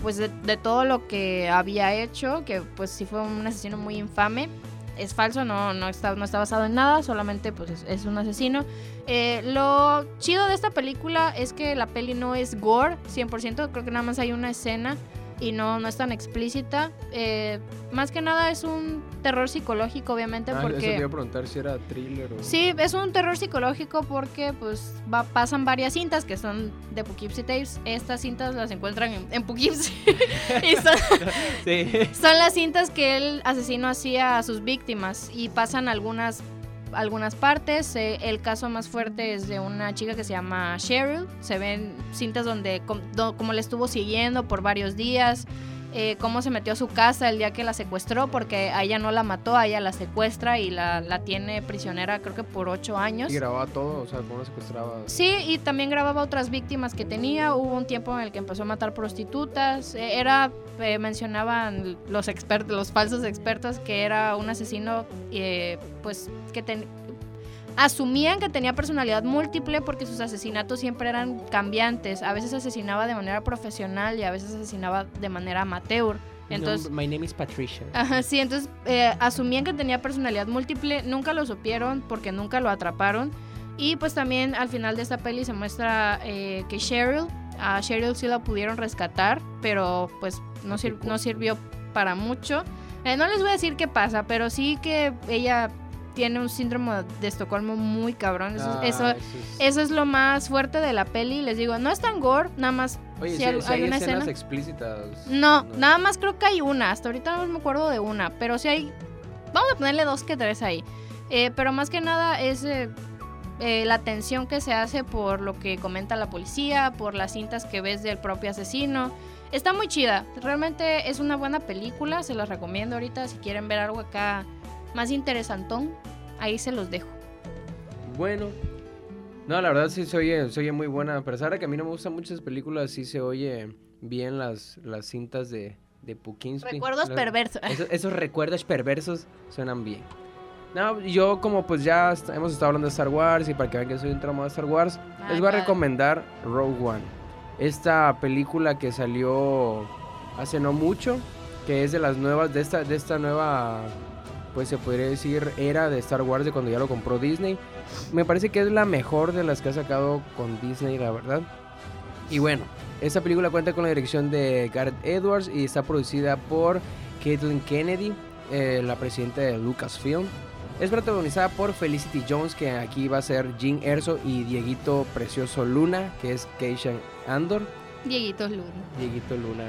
pues de, de, todo lo que había hecho, que pues sí fue un asesino muy infame es falso, no, no, está, no está basado en nada, solamente pues es, un asesino. Eh, lo chido de esta película es que la peli no es gore 100%, creo que nada más hay una escena y no, no es tan explícita. Eh, más que nada es un terror psicológico, obviamente, ah, porque... Eso te preguntar si era thriller o... Sí, es un terror psicológico porque pues pasan varias cintas que son de Poughkeepsie Tapes. Estas cintas las encuentran en, en Poughkeepsie. y son, sí. son las cintas que el asesino hacía a sus víctimas y pasan algunas algunas partes. Eh, el caso más fuerte es de una chica que se llama Cheryl. Se ven cintas donde como le estuvo siguiendo por varios días. Eh, cómo se metió a su casa el día que la secuestró, porque a ella no la mató, a ella la secuestra y la, la tiene prisionera creo que por ocho años. Y grababa todo, o sea, cómo la secuestraba. Sí, y también grababa otras víctimas que tenía. Hubo un tiempo en el que empezó a matar prostitutas. Eh, era, mencionaban los expertos, los falsos expertos, que era un asesino, pues, que tenía asumían que tenía personalidad múltiple porque sus asesinatos siempre eran cambiantes. A veces asesinaba de manera profesional y a veces asesinaba de manera amateur. Entonces, my name is Patricia. Ajá, sí, entonces eh, asumían que tenía personalidad múltiple, nunca lo supieron porque nunca lo atraparon. Y pues también al final de esta peli se muestra eh, que Cheryl, a Cheryl sí la pudieron rescatar, pero pues no, no sirvió para mucho. Eh, no les voy a decir qué pasa, pero sí que ella tiene un síndrome de Estocolmo muy cabrón. Eso, ah, eso, es... lo más fuerte de la peli. Les digo, no es tan gore, nada más. Oye, si, hay, una escenas explícitas. No, nada más creo que hay una. Hasta ahorita no me acuerdo de una, pero sí hay. Vamos a ponerle dos que tres ahí. Eh, pero más que nada es eh, eh, la tensión que se hace por lo que comenta la policía, por las cintas que ves del propio asesino. Está muy chida. Realmente es una buena película. Se las recomiendo ahorita si quieren ver algo acá más interesantón, ahí se los dejo. Bueno, no, la verdad sí se oye, se oye muy buena. A pesar de que a mí no me gustan muchas películas, sí se oye bien las, las cintas de, de Recuerdos perversos. Esos, recuerdos perversos suenan bien. No, yo como pues ya hemos estado hablando de Star Wars y para que vean que soy un tramo de Star Wars, les voy a recomendar Rogue One. Esta película que salió hace no mucho, que es de las nuevas, de esta, de esta nueva pues se podría decir, era de Star Wars de cuando ya lo compró Disney. Me parece que es la mejor de las que ha sacado con Disney, la verdad. Y bueno, esta película cuenta con la dirección de Gareth Edwards y está producida por Caitlin Kennedy, eh, la presidenta de Lucasfilm. Es protagonizada por Felicity Jones, que aquí va a ser Jean Erso, y Dieguito Precioso Luna, que es Keishan Andor. Dieguito Luna. Dieguito Luna.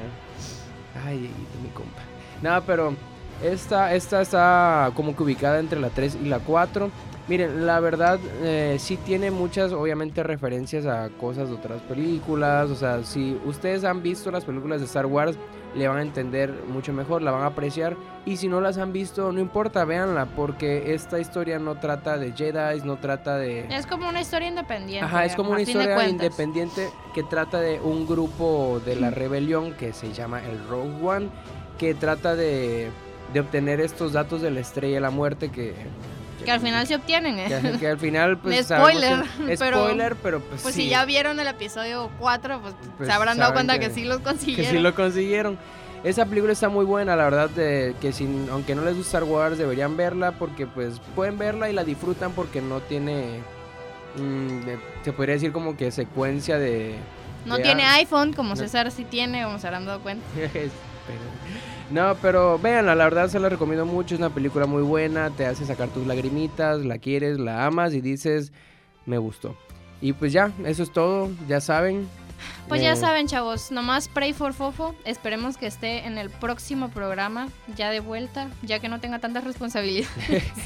Ay, Dieguito, mi compa. Nada, pero esta, esta está como que ubicada entre la 3 y la 4. Miren, la verdad eh, sí tiene muchas, obviamente, referencias a cosas de otras películas. O sea, si ustedes han visto las películas de Star Wars, le van a entender mucho mejor, la van a apreciar. Y si no las han visto, no importa, véanla, porque esta historia no trata de Jedi, no trata de... Es como una historia independiente. Ajá, es como una historia independiente que trata de un grupo de la rebelión que se llama el Rogue One, que trata de de obtener estos datos de la estrella de la muerte que... Que al final se obtienen, ¿eh? Que, al final, pues. spoiler. pero, spoiler, pero pues. Pues si ya vieron el episodio 4, pues, pues, se habrán dado cuenta que, sí los consiguieron. Que sí lo consiguieron. Esa película está muy buena, la verdad, de, que sin, aunque no les gusta Star Wars, deberían verla porque, pues, pueden verla y la disfrutan porque no tiene. Mm, se podría decir como que secuencia de. No tiene iPhone, como César sí tiene, como se habrán dado cuenta. No, pero véanla, la verdad se la recomiendo mucho. Es una película muy buena, te hace sacar tus lagrimitas, la quieres, la amas y dices, me gustó. Y pues ya, eso es todo, ya saben. Pues ya Eh, saben, chavos, nomás pray for Fofo. Esperemos que esté en el próximo programa, ya de vuelta, ya que no tenga tantas responsabilidades.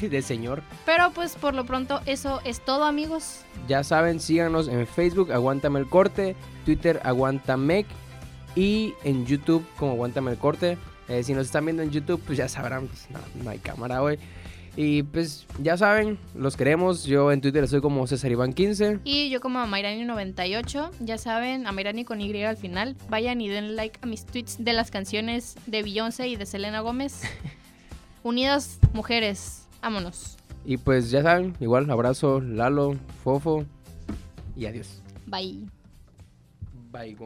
de señor. Pero pues por lo pronto eso es todo, amigos. Ya saben, síganos en Facebook, Aguántame el Corte, Twitter, Aguantamec y en YouTube como Aguántame el Corte. Eh, si nos están viendo en YouTube, pues ya sabrán, pues, no, no hay cámara hoy. Y pues ya saben, los queremos. Yo en Twitter soy como César Iván 15. Y yo como Amairani98, ya saben, Amairani con Y al final. Vayan y den like a mis tweets de las canciones de Beyoncé y de Selena Gómez. Unidas mujeres, vámonos. Y pues ya saben, igual abrazo, Lalo, Fofo y adiós. Bye. Bye.